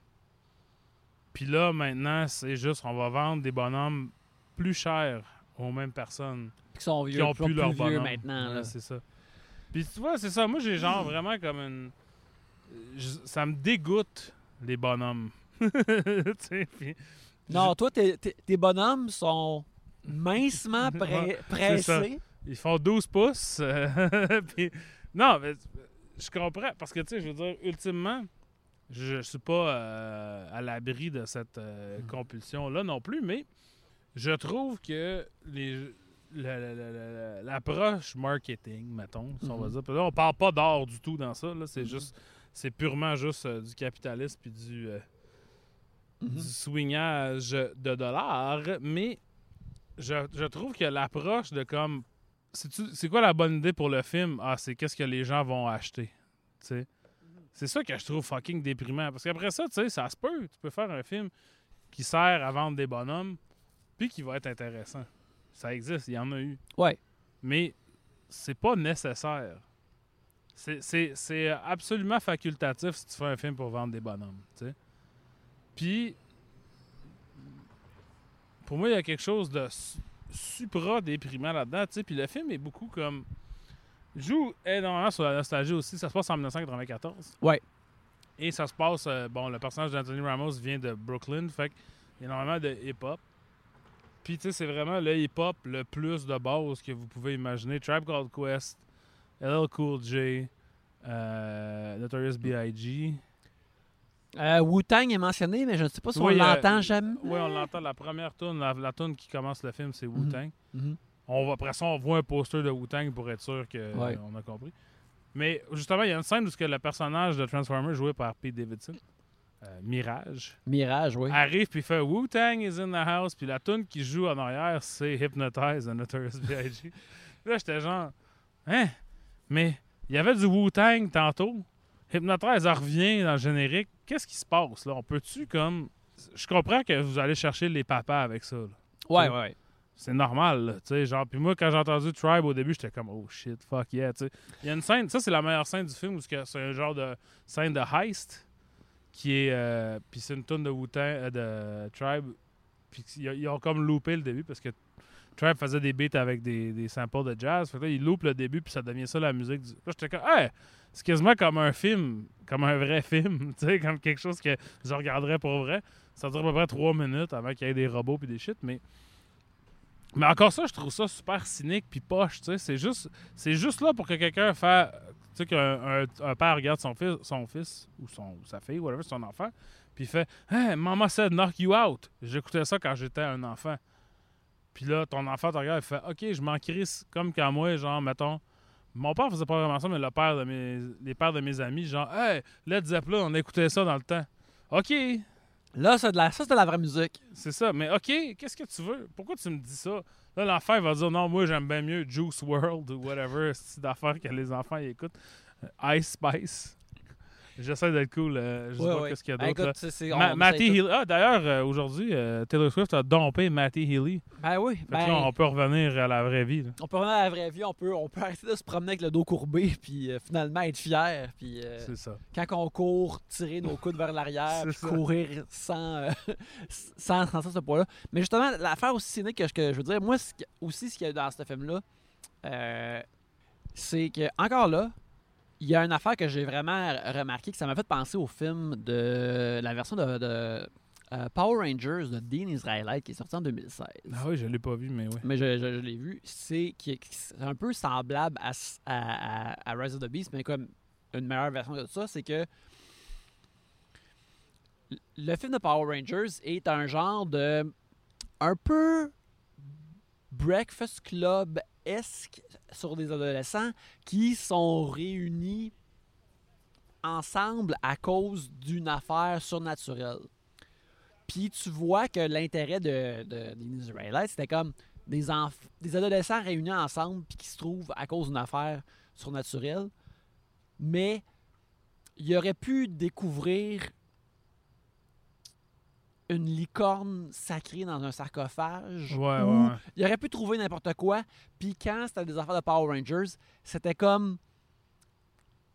B: Puis là, maintenant, c'est juste, on va vendre des bonhommes plus chers aux mêmes personnes
A: Qui sont vieux,
B: qui ont plus leur
A: vieux
B: bonhomme.
A: maintenant.
B: Ouais,
A: là.
B: c'est ça. Puis tu vois, c'est ça. Moi, j'ai genre vraiment comme une. je- Ça me dégoûte, les bonhommes. <laughs> tu sais, puis-
A: Non, toi tes, tes- tes bonhommes sont mincement <laughs> pré- pressés.
B: Ils font 12 pouces. euh, <laughs> puis- non, mais je comprends. Parce que, tu sais, je veux dire, ultimement, je, je suis pas euh, à l'abri de cette euh, compulsion-là non plus, mais je trouve que les la- la- la- la- l'approche marketing, mettons, si on va
A: Mhm.
B: dire. Là, on parle pas d'or du tout dans ça. Là, c'est
A: Mhm.
B: juste, c'est purement juste euh, du capitalisme puis du, euh,
A: Mhm.
B: du swingage de dollars, mais je, je trouve que l'approche de comme. C'est quoi la bonne idée pour le film? Ah, c'est qu'est-ce que les gens vont acheter. Sais? C'est ça que je trouve fucking déprimant. Parce qu'après ça, tu sais, ça se peut. Tu peux faire un film qui sert à vendre des bonhommes, puis qui va être intéressant. Ça existe, il y en a eu.
A: Ouais.
B: Mais c'est pas nécessaire. C'est- C'est c'est absolument facultatif si tu fais un film pour vendre des bonhommes. tu sais. Puis, pour moi, il y a quelque chose de su- supra-déprimant là-dedans. Puis le film est beaucoup comme. joue énormément sur la nostalgie aussi. Ça se passe en 1994.
A: Ouais.
B: Et ça se passe. euh, bon, le personnage d'Anthony Ramos vient de Brooklyn. Fait qu'il y a énormément de hip-hop. Puis, tu sais, c'est vraiment le hip-hop le plus de base que vous pouvez imaginer. Tribe Called Quest, LL Cool J, euh, Notorious B.I.G.
A: Euh, Wu-Tang est mentionné, mais je ne sais pas si on
B: euh,
A: l'entend jamais.
B: Oui, on l'entend. La première tune, la, la tune qui commence le film, c'est Wu-Tang.
A: Mhm.
B: On va, après ça, on voit un poster de Wu-Tang pour être sûr qu'on
A: Ouais.
B: a compris. Mais justement, il y a une scène où le personnage de Transformer joué par Pete Davidson, euh, Mirage,
A: Mirage, oui.
B: arrive puis fait Wu-Tang is in the house. Puis la tune qui joue en arrière, c'est Hypnotize de Notorious <laughs> B.I.G. là, j'étais genre, hein? Mais il y avait du Wu-Tang tantôt. Hypnotize elle revient dans le générique. Qu'est-ce qui se passe là? On peut-tu comme. Je comprends que vous allez chercher les papas avec ça. là.
A: Ouais, ouais, ouais.
B: C'est normal, là, tu sais, genre, puis moi, quand j'ai entendu Tribe au début, j'étais comme, oh shit, fuck yeah, tu sais. Il y a une scène, ça, c'est la meilleure scène du film, où c'est que c'est un genre de scène de heist, qui est, euh, puis c'est une tonne de Wu-Tang, euh, de Tribe, puis ils, ont comme loupé le début, parce que Trav faisait des beats avec des, des samples de jazz. Fait que là, il loupe le début, puis ça devient ça la musique. Du... Là, j'étais comme, hey, c'est quasiment comme un film, comme un vrai film, <laughs> tu sais, comme quelque chose que je regarderais pour vrai. Ça dure à peu près trois minutes avant qu'il y ait des robots puis des shit, mais. Mais encore ça, je trouve ça super cynique puis poche, tu sais. C'est juste, c'est juste là pour que quelqu'un fasse. Tu sais, qu'un un, père regarde son fils, son fils ou son, sa fille, whatever, son enfant, puis il fait Hey, maman said knock you out. J'écoutais ça quand j'étais un enfant. Puis là, ton enfant te regarde et fait OK, je m'en crisse comme quand moi, genre, mettons. Mon père faisait pas vraiment ça, mais le père de mes, les pères de mes amis, genre, hey, Led Zeppelin, on écoutait ça dans le temps. OK,
A: Là, c'est de la, ça, c'est de la vraie musique.
B: c'est ça. Mais OK, qu'est-ce que tu veux? Pourquoi tu me dis ça? Là, l'enfant, va dire non, moi, j'aime bien mieux Juice World ou whatever, <laughs> c'est d'affaires que les enfants ils écoutent. Euh, Ice Spice. J'essaie d'être cool. euh, je sais
A: Ouais,
B: pas
A: ouais.
B: qu'est-ce qu'il y a
A: Ben,
B: d'autre. Ma- Matty. Healy. Ah, d'ailleurs, euh, aujourd'hui, euh, Taylor Swift a dompé Matty Healy.
A: Ben oui. Ben,
B: là, on peut revenir à la vraie vie. là.
A: on peut revenir à la vraie vie, on peut, on peut arrêter de se promener avec le dos courbé, <laughs> puis euh, finalement être fier. Puis euh,
B: C'est ça.
A: quand on court, tirer nos coudes vers l'arrière, <laughs>
B: C'est
A: puis
B: ça.
A: courir sans, <laughs> sans, sans ça, ce poids-là. Mais justement, l'affaire aussi cynique que je, que je veux dire, moi, ce aussi, ce qu'il y a dans ce film-là, euh, c'est que, encore là, il y a une affaire que j'ai vraiment remarqué que ça m'a fait penser au film de la version de, de, euh, Power Rangers de Dean Israelite qui est sorti en 2016
B: Ah oui, je l'ai pas vu, mais oui.
A: mais je, je- je l'ai vu, c'est un peu semblable à, à- à- à Rise of the Beast, mais comme une meilleure version de ça, c'est que le film de Power Rangers est un genre de un peu Breakfast Club-esque sur des adolescents qui sont réunis ensemble à cause d'une affaire surnaturelle. Puis tu vois que l'intérêt de, de, des Israélites, c'était comme des, des adolescents réunis ensemble puis qui se trouvent à cause d'une affaire surnaturelle. Mais il aurait pu découvrir une licorne sacrée dans un sarcophage.
B: Ouais,
A: ou
B: ouais,
A: il aurait pu trouver n'importe quoi. Puis quand c'était des affaires de Power Rangers, c'était comme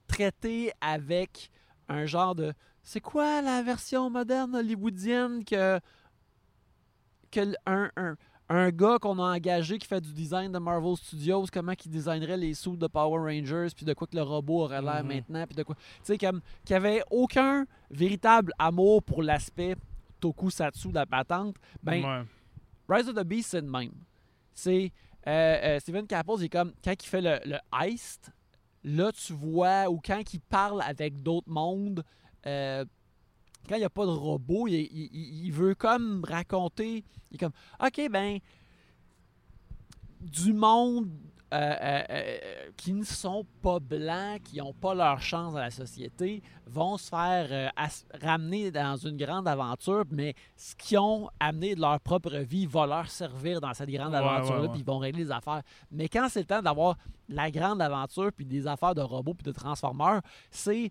A: traité avec un genre de. C'est quoi la version moderne hollywoodienne que. que un, un, un gars qu'on a engagé qui fait du design de Marvel Studios, comment il designerait les sous de Power Rangers, puis de quoi que le robot aurait l'air
B: Mhm.
A: maintenant, puis de quoi. Tu sais, comme. qu'il n'y avait aucun véritable amour pour l'aspect tokusatsu de la patente. Ben,
B: Ouais.
A: Rise of the Beast, c'est le même. C'est. euh, euh, Steven Caple, il est comme. Quand il fait le, le heist, là, tu vois. Ou quand il parle avec d'autres mondes. euh, quand il n'y a pas de robot, il- il veut comme raconter. Il est comme. Ok, ben. Du monde. Euh, euh, euh, qui ne sont pas blancs, qui n'ont pas leur chance dans la société, vont se faire ramener dans une grande aventure, mais ce qu'ils ont amené de leur propre vie va leur servir dans cette grande
B: Ouais,
A: aventure-là,
B: ouais, ouais.
A: puis ils vont régler les affaires. Mais quand c'est le temps d'avoir la grande aventure, puis des affaires de robots, puis de transformeurs, c'est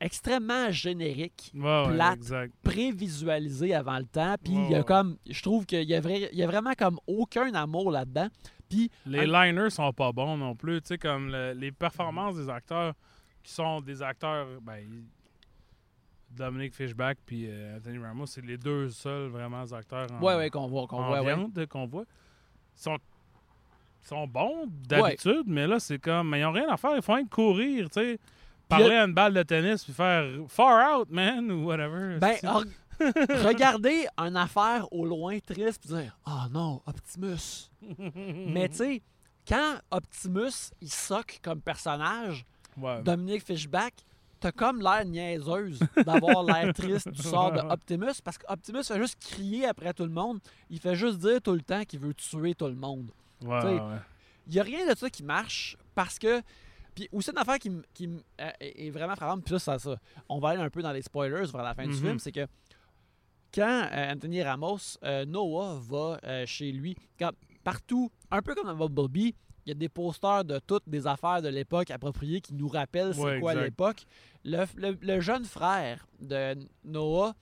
A: extrêmement générique,
B: Ouais,
A: plate.
B: exact.
A: prévisualisé avant le temps, puis
B: Ouais,
A: il y a comme, je trouve qu'il y, a vrai- il y a vraiment comme aucun amour là-dedans. Puis
B: Les liners sont pas bons non plus. Tu sais, comme le- les performances des acteurs qui sont des acteurs. Ben, Dominic Fishback puis euh, Anthony Ramos, c'est les deux seuls vraiment acteurs en,
A: ouais, ouais, qu'on voit, qu'on voit, ouais.
B: viande qu'on voit. Ils sont, sont bons d'habitude, mais là, c'est comme. Mais ils ont rien à faire. Ils font rien que courir, tu sais. Parler à une balle de tennis puis faire far out, man, ou whatever.
A: Ben, regarder une affaire au loin triste, puis dire, oh non, Optimus. Mais tu sais, quand Optimus, il soque comme personnage,
B: Ouais.
A: Dominique Fishback, t'as comme l'air niaiseuse d'avoir l'air triste du sort de <laughs> Optimus, parce qu'Optimus fait juste crier après tout le monde. Il fait juste dire tout le temps qu'il veut tuer tout le monde.
B: Ouais, ouais.
A: Il n'y a rien de ça qui marche parce que. Puis aussi une affaire qui, qui euh, est vraiment frappante, puis là, ça, ça, on va aller un peu dans les spoilers vers la fin du
B: Mhm.
A: film, c'est que quand euh, Anthony Ramos, euh, Noah va euh, chez lui, quand, partout, un peu comme dans Bumblebee, il y a des posters de toutes des affaires de l'époque appropriées qui nous rappellent c'est
B: Ouais,
A: quoi l'époque. Le, le- le jeune frère de Noah,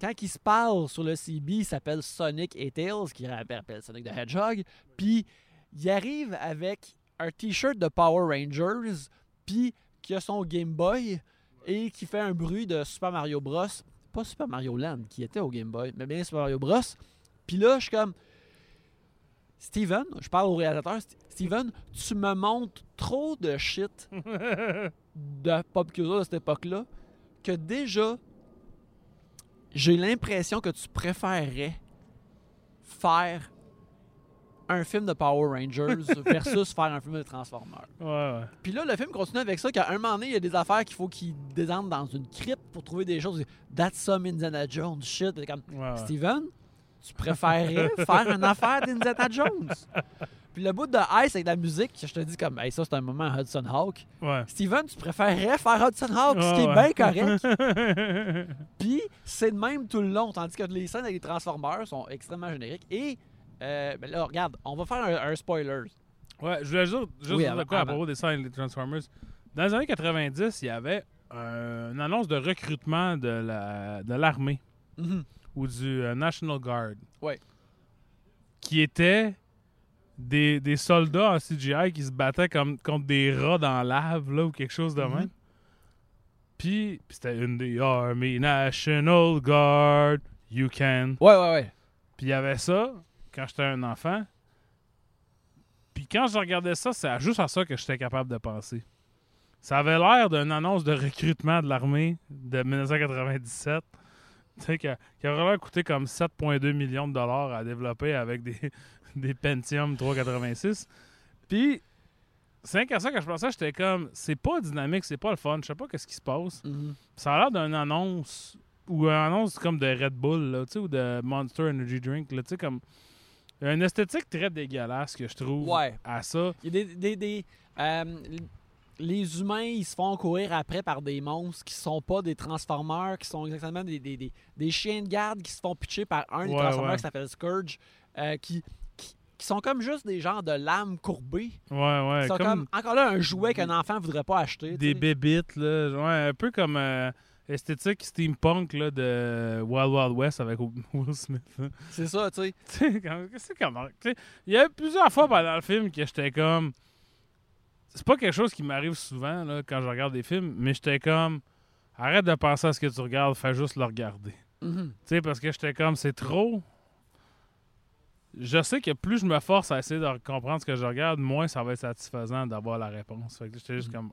A: quand il se parle sur le CB, il s'appelle Sonic et Tails, qui rappelle Sonic the Hedgehog. Puis il arrive avec un t-shirt de Power Rangers, puis qui a son Game Boy et qui fait un bruit de Super Mario Bros. Pas Super Mario Land, qui était au Game Boy, mais bien Super Mario Bros. Puis là, je suis comme. Steven, je parle au réalisateur, St- Steven, tu me montres trop de shit <laughs> de pop culture de cette époque-là que déjà, j'ai l'impression que tu préférerais faire un film de Power Rangers <laughs> versus faire un film de Transformers.
B: Ouais, ouais.
A: Puis là, le film continue avec ça, qu'à un moment donné, il y a des affaires qu'il faut qu'il descende dans une crypte pour trouver des choses. That's some Indiana Jones shit. Comme,
B: ouais.
A: Steven, tu préférerais <laughs> faire une affaire d'Indiana Jones? Puis le bout de Ice avec la musique, je te dis comme, hey, ça c'est un moment Hudson Hawk.
B: Ouais.
A: Steven, tu préférerais faire Hudson Hawk, ce qui est
B: Ouais,
A: bien correct. <laughs> Puis c'est de même tout le long, tandis que les scènes avec les Transformers sont extrêmement génériques. Et euh, ben là, regarde, on va faire un, un spoiler.
B: Ouais, je voulais juste, juste
A: Oui,
B: dire
A: avant-
B: quoi à propos des scènes des Transformers. Dans les années 90, il y avait euh, une annonce de recrutement de la de l'armée
A: Mhm.
B: ou du euh, National Guard.
A: Ouais.
B: Qui étaient des, des soldats en CGI qui se battaient comme contre des rats dans la lave là, ou quelque chose de
A: Mhm.
B: même. Puis, puis c'était une des Army National Guard, you can.
A: Ouais, ouais, ouais.
B: Puis il y avait ça quand j'étais un enfant. Puis quand je regardais ça, c'est juste à ça que j'étais capable de penser. Ça avait l'air d'une annonce de recrutement de l'armée de 1997. Tu sais, qui, a- qui aurait l'air coûté comme 7,2 millions de dollars à développer avec des, <laughs> des Pentium 386. Puis, c'est à ça que je pensais, j'étais comme, c'est pas dynamique, c'est pas le fun, je sais pas qu'est-ce qui se passe.
A: Mhm.
B: Ça a l'air d'une annonce ou une annonce comme de Red Bull là, tu sais, ou de Monster Energy Drink. Là, tu sais, comme il y a une esthétique très dégueulasse que je trouve
A: Ouais.
B: à ça.
A: Il y a des. des, des, euh, les humains, ils se font courir après par des monstres qui sont pas des transformeurs, qui sont exactement des, des, des, des chiens de garde qui se font pitcher par un des
B: Ouais, ouais.
A: qui s'appelle Scourge, euh, qui, qui, qui sont comme juste des genres de lames courbées.
B: Ouais, ouais.
A: Ils sont
B: comme,
A: comme, encore là, un jouet qu'un enfant voudrait pas acheter.
B: des bébites, là. Ouais, un peu comme euh, esthétique steampunk là, de Wild Wild West avec Will <laughs> Smith. hein.
A: C'est ça, tu sais. <laughs>
B: C'est comment. Il y a plusieurs fois pendant le film que j'étais comme. C'est pas quelque chose qui m'arrive souvent là, quand je regarde des films, mais j'étais comme. Arrête de penser à ce que tu regardes, fais juste le regarder.
A: Mhm.
B: Tu sais, parce que j'étais comme, c'est trop. Je sais que plus je me force à essayer de comprendre ce que je regarde, moins ça va être satisfaisant d'avoir la réponse. Fait que j'étais juste comme.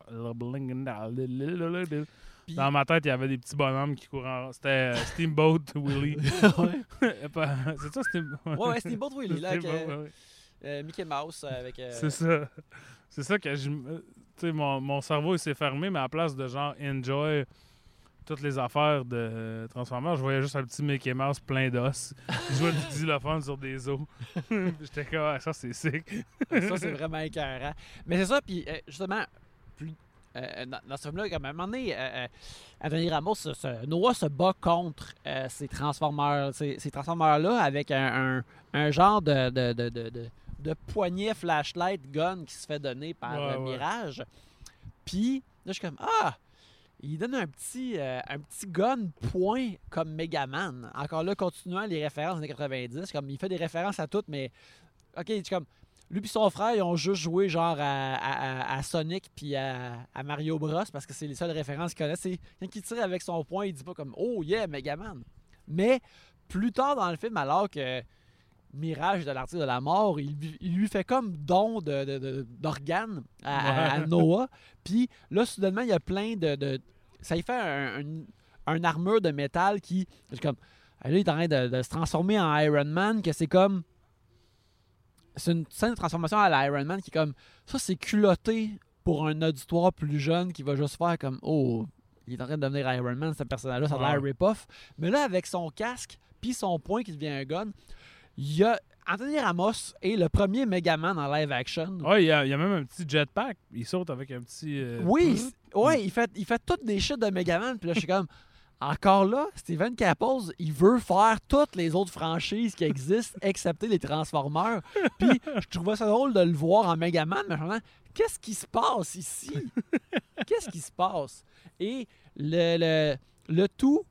B: Dans ma tête, il y avait des petits bonhommes qui couraient en... C'était euh, Steamboat Willie. c'est ça, Steamboat?
A: ouais, ouais, c'était Boat Willie, là,
B: Steamboat,
A: euh,
B: ouais,
A: euh, Mickey Mouse, euh, avec. euh,
B: C'est ça. C'est ça que je. me- Tu sais, mon, mon cerveau il s'est fermé, mais à la place de genre enjoy toutes les affaires de euh, Transformers, je voyais juste un petit Mickey Mouse plein d'os. Jouait du xylophone sur des os. <laughs> J'étais comme, Ah, ça c'est sick.
A: ça, c'est vraiment écœurant. Mais c'est ça, puis euh, justement, plus, euh, dans, dans ce film-là, comme à un moment donné, euh, euh, Anthony Ramos, se- se- Noah se bat contre euh, ces Transformers, ces, ces Transformers-là avec un, un- un genre de, de, de, de, poignet flashlight gun qui se fait donner par
B: Ouais, ouais.
A: Mirage. Puis là, je suis comme, ah! Il donne un petit, euh, un petit gun point comme Megaman. Encore là, continuant les références des années 90. Comme il fait des références à toutes, mais OK, comme lui et son frère, ils ont juste joué genre à, à- à- à Sonic puis à, à Mario Bros parce que c'est les seules références qu'ils connaissent. C'est quand il tire avec son poing, il dit pas comme Oh yeah, Megaman. Mais plus tard dans le film, alors que Mirage de l'artiste de la mort, il, lui- il lui fait comme don de- de- de- d'organes à. Noah. Puis là, soudainement, il y a plein de. ça y fait un, un- un armure de métal qui. comme. Là, il est en train de se transformer en Iron Man, que c'est comme. C'est une scène de transformation à l'Iron Man qui est comme. Ça, c'est culotté pour un auditoire plus jeune qui va juste faire comme. Oh, il est en train de devenir Iron Man, ce personnage-là, ça a l'air rip-off. Mais là, avec son casque, puis son poing qui devient un gun, il y a. Anthony Ramos est le premier Megaman en live action.
B: Ouais, il y, a, il y a même un petit jetpack. Il saute avec un petit. euh,
A: Oui, ouais, il fait, il fait toutes des shit de Megaman. Puis là, je suis comme, encore là, Steven Capples, il veut faire toutes les autres franchises qui existent, <laughs> excepté les Transformers. Puis je trouvais ça drôle de le voir en Megaman, mais je qu'est-ce qui se passe ici? Qu'est-ce qui se passe? Et le, le, le tout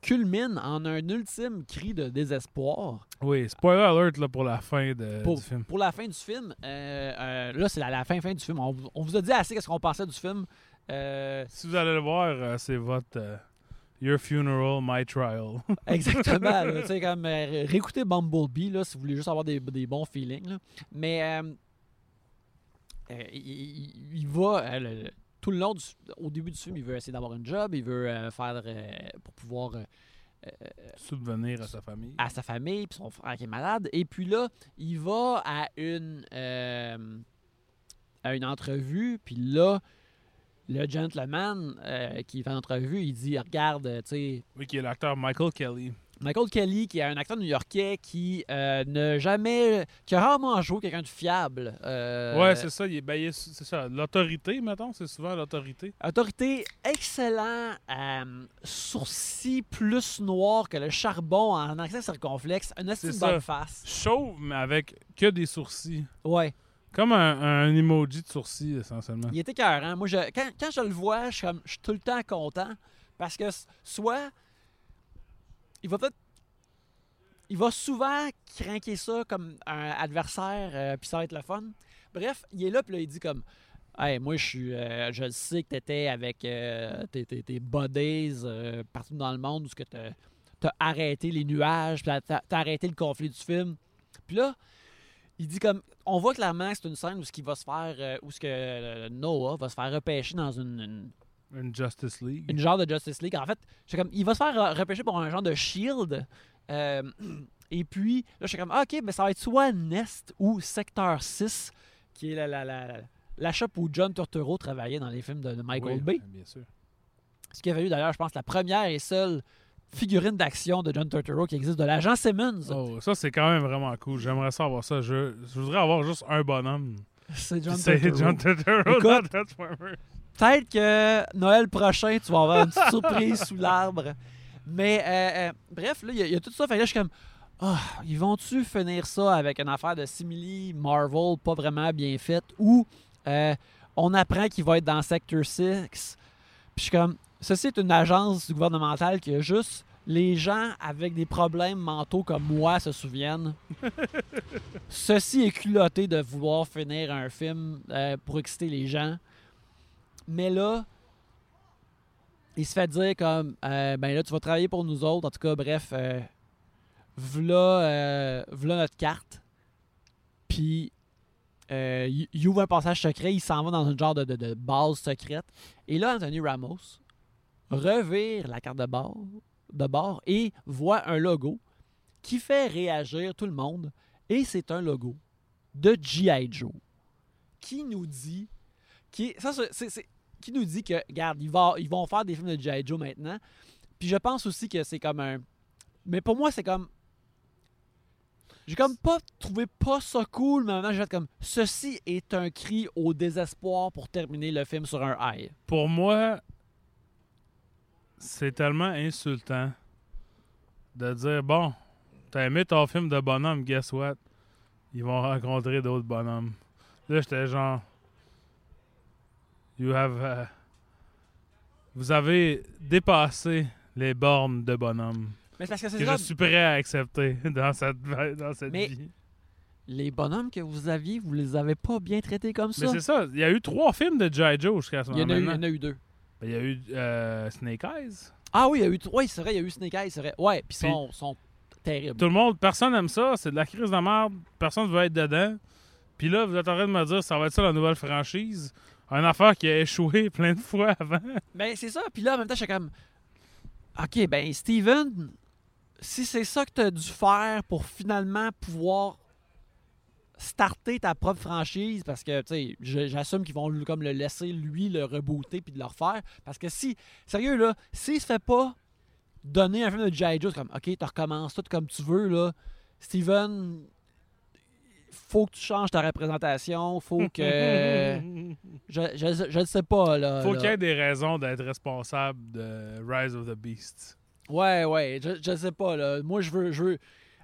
A: culmine en un ultime cri de désespoir.
B: Oui, spoiler alert là, pour la fin de,
A: pour,
B: du film.
A: pour la fin du film, euh, euh, là, c'est la, la fin, fin du film. On, vous- on vous a dit assez qu'est-ce qu'on pensait du film. Euh,
B: Si vous allez le voir, euh, c'est votre. euh, Your funeral, my trial. <laughs>
A: Exactement. tu <laughs> sais, comme euh, Bumblebee là, si vous voulez juste avoir des, des bons feelings. là. Mais euh, euh, il, va le- tout le long du- au début du film, il veut essayer d'avoir un job, il veut faire pour pouvoir
B: Subvenir à sa famille.
A: à sa famille, puis son frère qui est malade. Et puis là, il va à une, à une entrevue, puis là, le gentleman euh, qui fait l'entrevue, il dit Regarde, euh, tu sais,
B: Oui, qui est l'acteur Michael Kelly.
A: Michael Kelly, qui est un acteur new-yorkais qui euh, n'a jamais. qui a rarement joué quelqu'un de fiable. euh,
B: ouais, c'est ça. il est- ben, il est- c'est ça. L'autorité, mettons, c'est souvent l'autorité.
A: Autorité excellent, euh, sourcils plus noirs que le charbon en accent circonflexe, une
B: C'est
A: assez bonne face.
B: Chauve, mais avec que des sourcils.
A: Ouais.
B: Comme un, emoji de sourcils, essentiellement.
A: Il était écœurant. Moi, je, quand, je le vois, je je suis tout le temps content parce que soit il va peut-être. Il va souvent craquer ça comme un adversaire, euh, puis ça va être le fun. Bref, il est là, puis là, il dit comme Hey, moi, je suis. euh, je sais que tu étais avec euh, tes, tes, euh, partout dans le monde où tu as, arrêté les nuages, tu as, arrêté le conflit du film. Puis là, il dit comme. On voit clairement que c'est une scène où ce qui va se faire. euh, où ce que euh, Noah va se faire repêcher dans une- une
B: Une Justice League.
A: une genre de Justice League. En fait, j'étais comme, il va se faire euh, repêcher pour un genre de Shield. Euh, et puis, là, je suis comme, ah, ok, mais ça va être soit Nest ou Secteur 6, qui est la, la, la, la shop où John Turturro travaillait dans les films de, de Michael
B: Oui,
A: Bay.
B: Bien sûr.
A: Ce qui avait eu d'ailleurs, je pense, la première et seule figurine d'action de John Turturro qui existe de l'agent Simmons.
B: Oh, ça, c'est quand même vraiment cool. J'aimerais ça avoir ça. Je, je voudrais avoir juste un bonhomme.
A: C'est John Turturro.
B: John Turturro
A: Écoute,
B: dans Transformers.
A: Peut-être que Noël prochain, tu vas avoir une petite surprise sous l'arbre. Mais euh, euh, bref, là, il y, a- il y a tout ça. Fait que là, je suis comme, ah, ils vont-tu finir ça avec une affaire de simili Marvel pas vraiment bien faite ou euh, on apprend qu'il va être dans Sector 6. Puis je suis comme, ceci est une agence gouvernementale qui a juste les gens avec des problèmes mentaux comme moi se souviennent. <laughs> Ceci est culotté de vouloir finir un film euh, pour exciter les gens. Mais là, il se fait dire comme euh, ben là, tu vas travailler pour nous autres. En tout cas, bref, euh, v'là, euh, notre carte. Puis, il ouvre un passage secret, il s'en va dans une genre de, de- de base secrète. Et là, Anthony Ramos revire la carte de bord, et voit un logo qui fait réagir tout le monde. Et c'est un logo de G.I. Joe qui nous dit qui, nous dit que, regarde, ils, vont faire des films de G.I. Joe maintenant. Puis je pense aussi que c'est comme un. Mais pour moi, c'est comme. J'ai comme pas trouvé pas ça cool, mais maintenant, j'ai comme. Ceci est un cri au désespoir pour terminer le film sur un high.
B: Pour moi, c'est tellement insultant de dire bon, t'as aimé ton film de bonhomme, guess what? Ils vont rencontrer d'autres bonhommes. Là, j'étais genre. You have. euh, vous avez dépassé les bornes de bonhomme
A: Mais c'est parce que c'est
B: que
A: ça.
B: je suis prêt à accepter <laughs> dans cette, dans cette
A: Mais-
B: vie.
A: Les bonhommes que vous aviez, vous les avez pas bien traités comme
B: Mais
A: ça.
B: c'est ça. Il y a eu trois films de G.I. Joe jusqu'à ce
A: Il y,
B: moment
A: en a eu, il y en a eu deux.
B: Ben, Il y a eu euh, Snake Eyes.
A: Ah oui, il y a eu. Oui, c'est vrai, il y a eu Snake Eyes, c'est vrai. Ouais, puis ils sont, sont terribles.
B: Tout le monde, personne n'aime ça. C'est de la crise de merde. Personne ne veut être dedans. Puis là, vous êtes en train de me dire ça va être ça la nouvelle franchise? Une affaire qui a échoué <laughs> plein de fois avant.
A: Ben, c'est ça. Puis là, en même temps, je suis comme. Ok, ben, Steven, si c'est ça que tu as dû faire pour finalement pouvoir starter ta propre franchise, parce que, tu sais, je- j'assume qu'ils vont le- comme le laisser, lui, le rebooter puis de le refaire. Parce que si, sérieux, là, s'il se fait pas donner un film de G.I. Joe, c'est comme, ok, tu recommences tout comme tu veux, là. Steven, faut que tu changes ta représentation, faut que. <laughs> je, je, je ne sais pas, là.
B: Faut qu'il y ait des raisons d'être responsable de Rise of the Beast.
A: Ouais, ouais, je, je sais pas, là. Moi, je veux, je veux.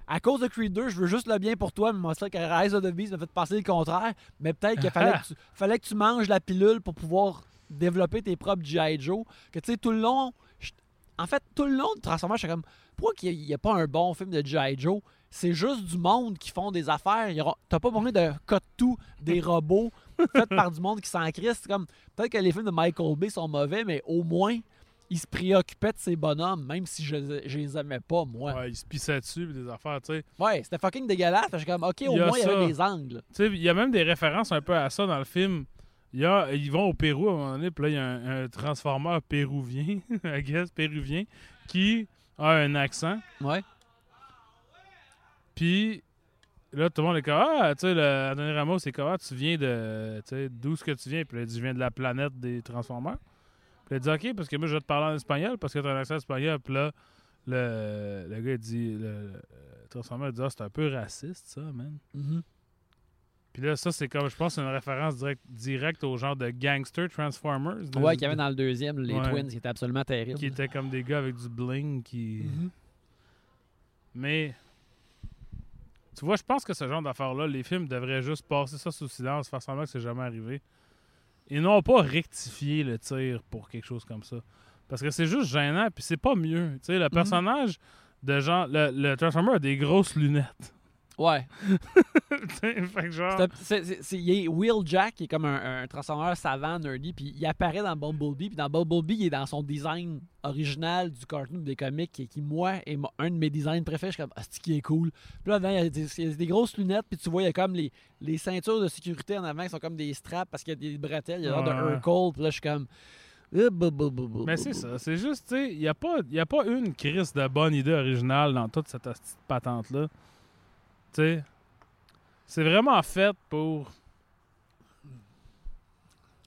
A: À cause de Creed 2, je veux juste le bien pour toi, mais moi, c'est que Rise of the Beast m'a fait penser le contraire. Mais peut-être qu'il fallait, que tu, fallait que tu manges la pilule pour pouvoir développer tes propres G.I. Joe. Que tu sais, tout le long. je- en fait, tout le long de Transformers, je suis comme. Pourquoi qu'il n'y a, pas un bon film de G.I. Joe? C'est juste du monde qui font des affaires. Il T'as pas besoin de tout des robots <laughs> faits par du monde qui s'en crisse. C'est comme. Peut-être que les films de Michael Bay sont mauvais, mais au moins il se préoccupait de ces bonhommes, même si je, je les aimais pas, moi. Ouais,
B: Ouais, il se pissait dessus, pis des affaires, tu sais.
A: c'était fucking dégueulasse. Je suis comme, OK, au moins, il y avait des angles.
B: Tu sais, il y a même des références un peu à ça dans le film. Il y a, ils vont au Pérou à un moment donné, puis là, il y a un, un transformeur péruvien, <laughs> I guess, péruvien, qui a un accent.
A: Ouais.
B: Puis là, tout le monde est comme Ah, tu sais, le Ramos, c'est comment tu viens de. Tu sais, d'où est-ce que tu viens? Puis là, Je viens de la planète des Transformers. Puis il dit Ok, parce que moi, je vais te parler en espagnol, parce que tu as un accent espagnol. Puis là, le, le gars, il dit Le, le Transformer dit Ah, c'est un peu raciste, ça, man.
A: Mhm.
B: Puis là, ça, c'est comme, je pense, une référence direct, directe au genre de gangster Transformers. de-
A: Ouais, qu'il y avait dans le deuxième, les
B: Ouais.
A: Twins, qui étaient absolument terribles.
B: Qui étaient comme des gars avec du bling qui.
A: Mhm.
B: Mais. Tu vois, je pense que ce genre d'affaires-là, les films devraient juste passer ça sous silence, faire semblant que c'est jamais arrivé. Et non pas rectifier le tir pour quelque chose comme ça. Parce que c'est juste gênant, puis c'est pas mieux. Tu sais, le personnage de genre. Le, le Transformer a des grosses lunettes.
A: Ouais. <laughs>
B: Fait que genre.
A: C'est- c'est- c'est- c'est- Il est Will Jack, qui est comme un, un transformeur savant, nerdy, puis il apparaît dans Bumblebee, puis dans Bumblebee, il est dans son design original du cartoon des comics, qui, qui, moi, est un de mes designs préférés. Je suis comme, ah, c'est qui est cool? Puis là, dedans, il y a des, il y a des grosses lunettes, puis tu vois, il y a comme les, les ceintures de sécurité en avant qui sont comme des straps, parce qu'il y a des bretelles, il y a l'air de
B: Ouais.
A: Urkel, puis là, je suis comme. euh,
B: Mais c'est ça. C'est juste, tu sais, il n'y a, pas- y a pas une crise de bonne idée originale dans toute cette petite patente-là. Sais, c'est vraiment fait pour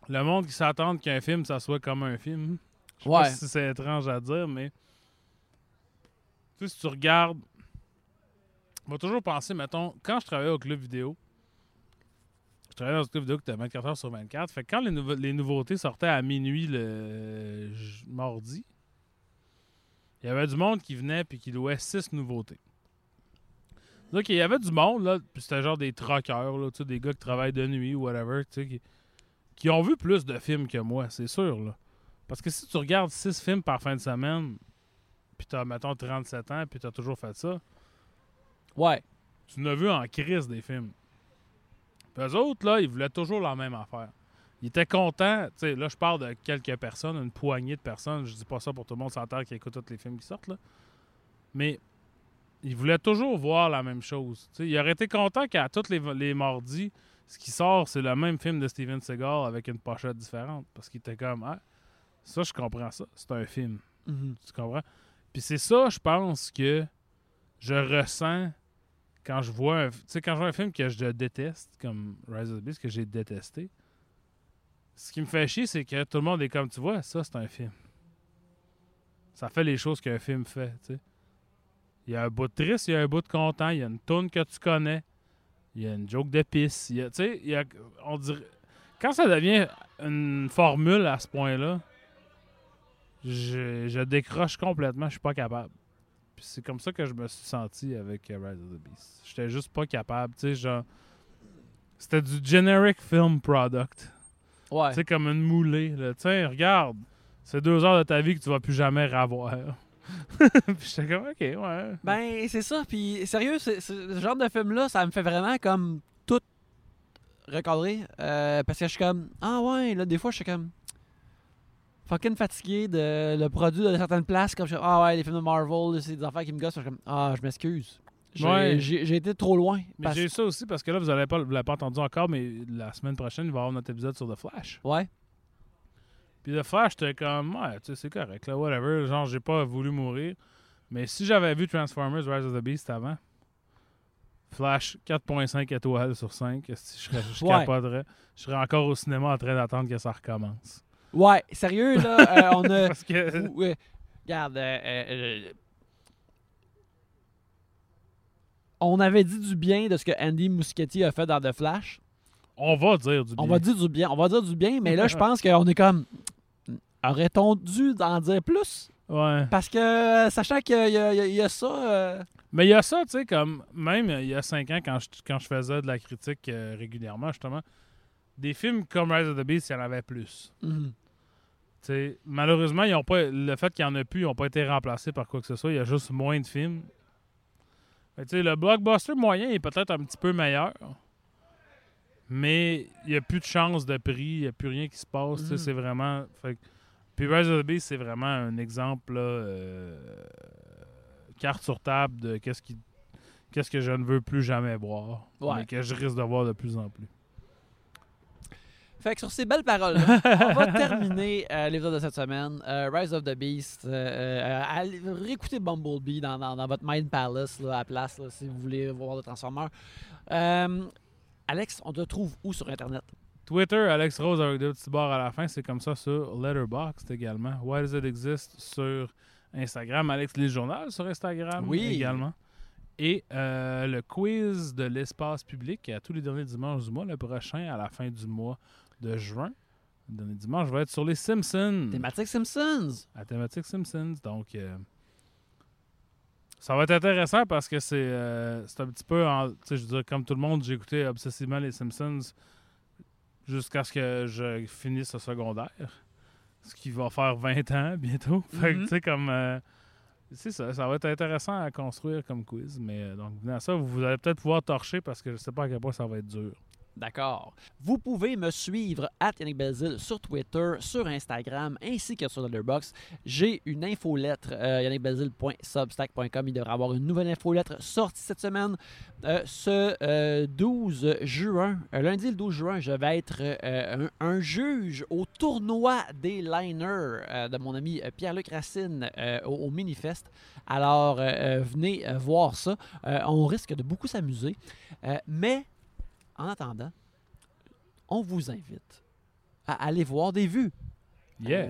B: le monde qui s'attend qu'un film, ça soit comme un film. Je sais
A: Ouais.
B: pas si c'est étrange à dire, mais tu sais, si tu regardes, on va toujours penser, mettons, quand je travaillais au club vidéo, je travaillais dans un club vidéo qui était 24 heures sur 24. Fait que quand les, nouveau- les nouveautés sortaient à minuit le mardi, il y avait du monde qui venait puis qui louait six nouveautés. Donc, il y avait du monde, là, puis c'était genre des troqueurs, là, tu sais, des gars qui travaillent de nuit ou whatever, tu sais, qui, qui ont vu plus de films que moi, c'est sûr, là. Parce que si tu regardes six films par fin de semaine, puis t'as, mettons, 37 ans, puis t'as toujours fait ça,
A: Ouais.
B: tu n'as vu en crise des films. Puis eux autres, là, ils voulaient toujours la même affaire. Ils étaient contents. Tu sais, là, je parle de quelques personnes, une poignée de personnes. Je dis pas ça pour tout le monde sur la terre qui écoute tous les films qui sortent, là. Mais ils voulaient toujours voir la même chose. Ils auraient été contents qu'à tous les, les mardis, ce qui sort, c'est le même film de Steven Seagal avec une pochette différente. Parce qu'ils étaient comme, ah, ça, je comprends ça. C'est un film.
A: Mhm.
B: Tu comprends? Puis c'est ça, je pense, que je ressens quand je vois un, tu sais, quand je vois un film que je déteste, comme Rise of the Beast, que j'ai détesté. Ce qui me fait chier, c'est que tout le monde est comme, tu vois, ça, c'est un film. Ça fait les choses qu'un film fait, tu sais. Il y a un bout de triste, il y a un bout de content, il y a une tourne que tu connais, il y a une joke de pisse, il y a, tu sais, il y a, on dirait... Quand ça devient une formule à ce point-là, je, je décroche complètement, je suis pas capable. Puis c'est comme ça que je me suis senti avec euh, Rise of the Beast. J'étais juste pas capable, tu sais, genre... C'était du generic film product.
A: Ouais.
B: Tu sais, comme une moulée, là. Tiens, regarde, c'est deux heures de ta vie que tu vas plus jamais revoir. <laughs> Puis j'étais comme, OK, ouais.
A: Ben, c'est ça. Puis, sérieux, ce genre de film-là, ça me fait vraiment comme tout recadrer. euh, parce que je suis comme, ah ouais, là, des fois, je suis comme fucking fatigué de le produit de certaines places. Comme je suis, ah ouais, les films de Marvel, c'est des affaires qui me gossent. Je suis comme, ah, je m'excuse. J'ai
B: Ouais.
A: été trop loin.
B: Mais j'ai eu ça aussi parce que là, vous pas, vous l'avez pas entendu encore, mais la semaine prochaine, il va y avoir notre épisode sur The Flash.
A: Ouais.
B: Puis The Flash, j'étais comme, ouais, tu sais, c'est correct, là, whatever. Genre, j'ai pas voulu mourir. Mais si j'avais vu Transformers Rise of the Beast avant, Flash 4.5 étoiles sur 5, est-ce que je, serais, je
A: Ouais.
B: capoterais? Je serais encore au cinéma en train d'attendre que ça recommence.
A: Ouais, sérieux, là, euh, <laughs> on a.
B: Parce que.
A: Ou- ouais. Regarde, euh, euh, euh, on avait dit du bien de ce que Andy Muschietti a fait dans The Flash.
B: On va dire du bien.
A: On va dire du bien, on va dire du bien, mais là, je <laughs> pense qu'on est comme. Aurait-on dû en dire plus?
B: Ouais.
A: Parce que, sachant qu'il y, a- y y ça. euh,
B: Mais il y a ça, tu sais, comme même euh, il y a 5 ans, quand je, quand je faisais de la critique euh, régulièrement, justement, des films comme Rise of the Beast, il y en avait plus. Tu sais, malheureusement, ils ont pas, le fait qu'il n'y en a plus, ils n'ont pas été remplacés par quoi que ce soit. Il y a juste moins de films. Sais, le blockbuster moyen est peut-être un petit peu meilleur. Mais il n'y a plus de chance de prix, il n'y a plus rien qui se passe.
A: Mhm.
B: C'est vraiment. fait Puis Rise of the Beast, c'est vraiment un exemple, là, euh, carte sur table de qu'est-ce qui qu'est-ce que je ne veux plus jamais voir,
A: Ouais.
B: mais que je risque de voir de plus en plus.
A: Fait que sur ces belles paroles-là, <laughs> on va terminer euh, l'épisode de cette semaine. Euh, Rise of the Beast. euh, allez réécoutez Bumblebee dans, dans- dans votre Mind Palace là, à la place là, si vous voulez voir le Transformers. Alex, on te trouve où sur Internet?
B: Twitter, Alex Rose avec deux petits barres à la fin, c'est comme ça sur Letterboxd également. Why Does It Exist sur Instagram, Alex Les Journal sur Instagram
A: Oui.
B: également. Et euh, le quiz de l'espace public à tous les derniers dimanches du mois, le prochain à la fin du mois de juin. Le dernier dimanche va être sur les Simpsons.
A: Thématique Simpsons.
B: La thématique Simpsons. Donc, euh, ça va être intéressant parce que c'est euh, un petit peu, en- je veux dire, comme tout le monde, j'ai écouté obsessivement les Simpsons jusqu'à ce que je finisse le secondaire. Ce qui va faire 20 ans bientôt. <laughs> Fait que,
A: Mhm.
B: tu sais, comme. euh, c'est ça, ça va être intéressant à construire comme quiz. Mais euh, donc, à ça, vous allez peut-être pouvoir torcher parce que je sais pas à quel point ça va être dur.
A: D'accord. Vous pouvez me suivre à Yannick Belzil sur Twitter, sur Instagram ainsi que sur Letterboxd. J'ai une infolettre, euh, yannickbelzil.substack.com. Il devrait avoir une nouvelle infolettre sortie cette semaine. Euh, ce euh, 12 juin, euh, lundi le 12 juin, je vais être euh, un, juge au tournoi des liners euh, de mon ami euh, Pierre-Luc Racine euh, au, au Minifest. Alors, euh, euh, venez euh, voir ça. Euh, on risque de beaucoup s'amuser. Euh, mais en attendant, on vous invite à aller voir des vues.
B: Yeah!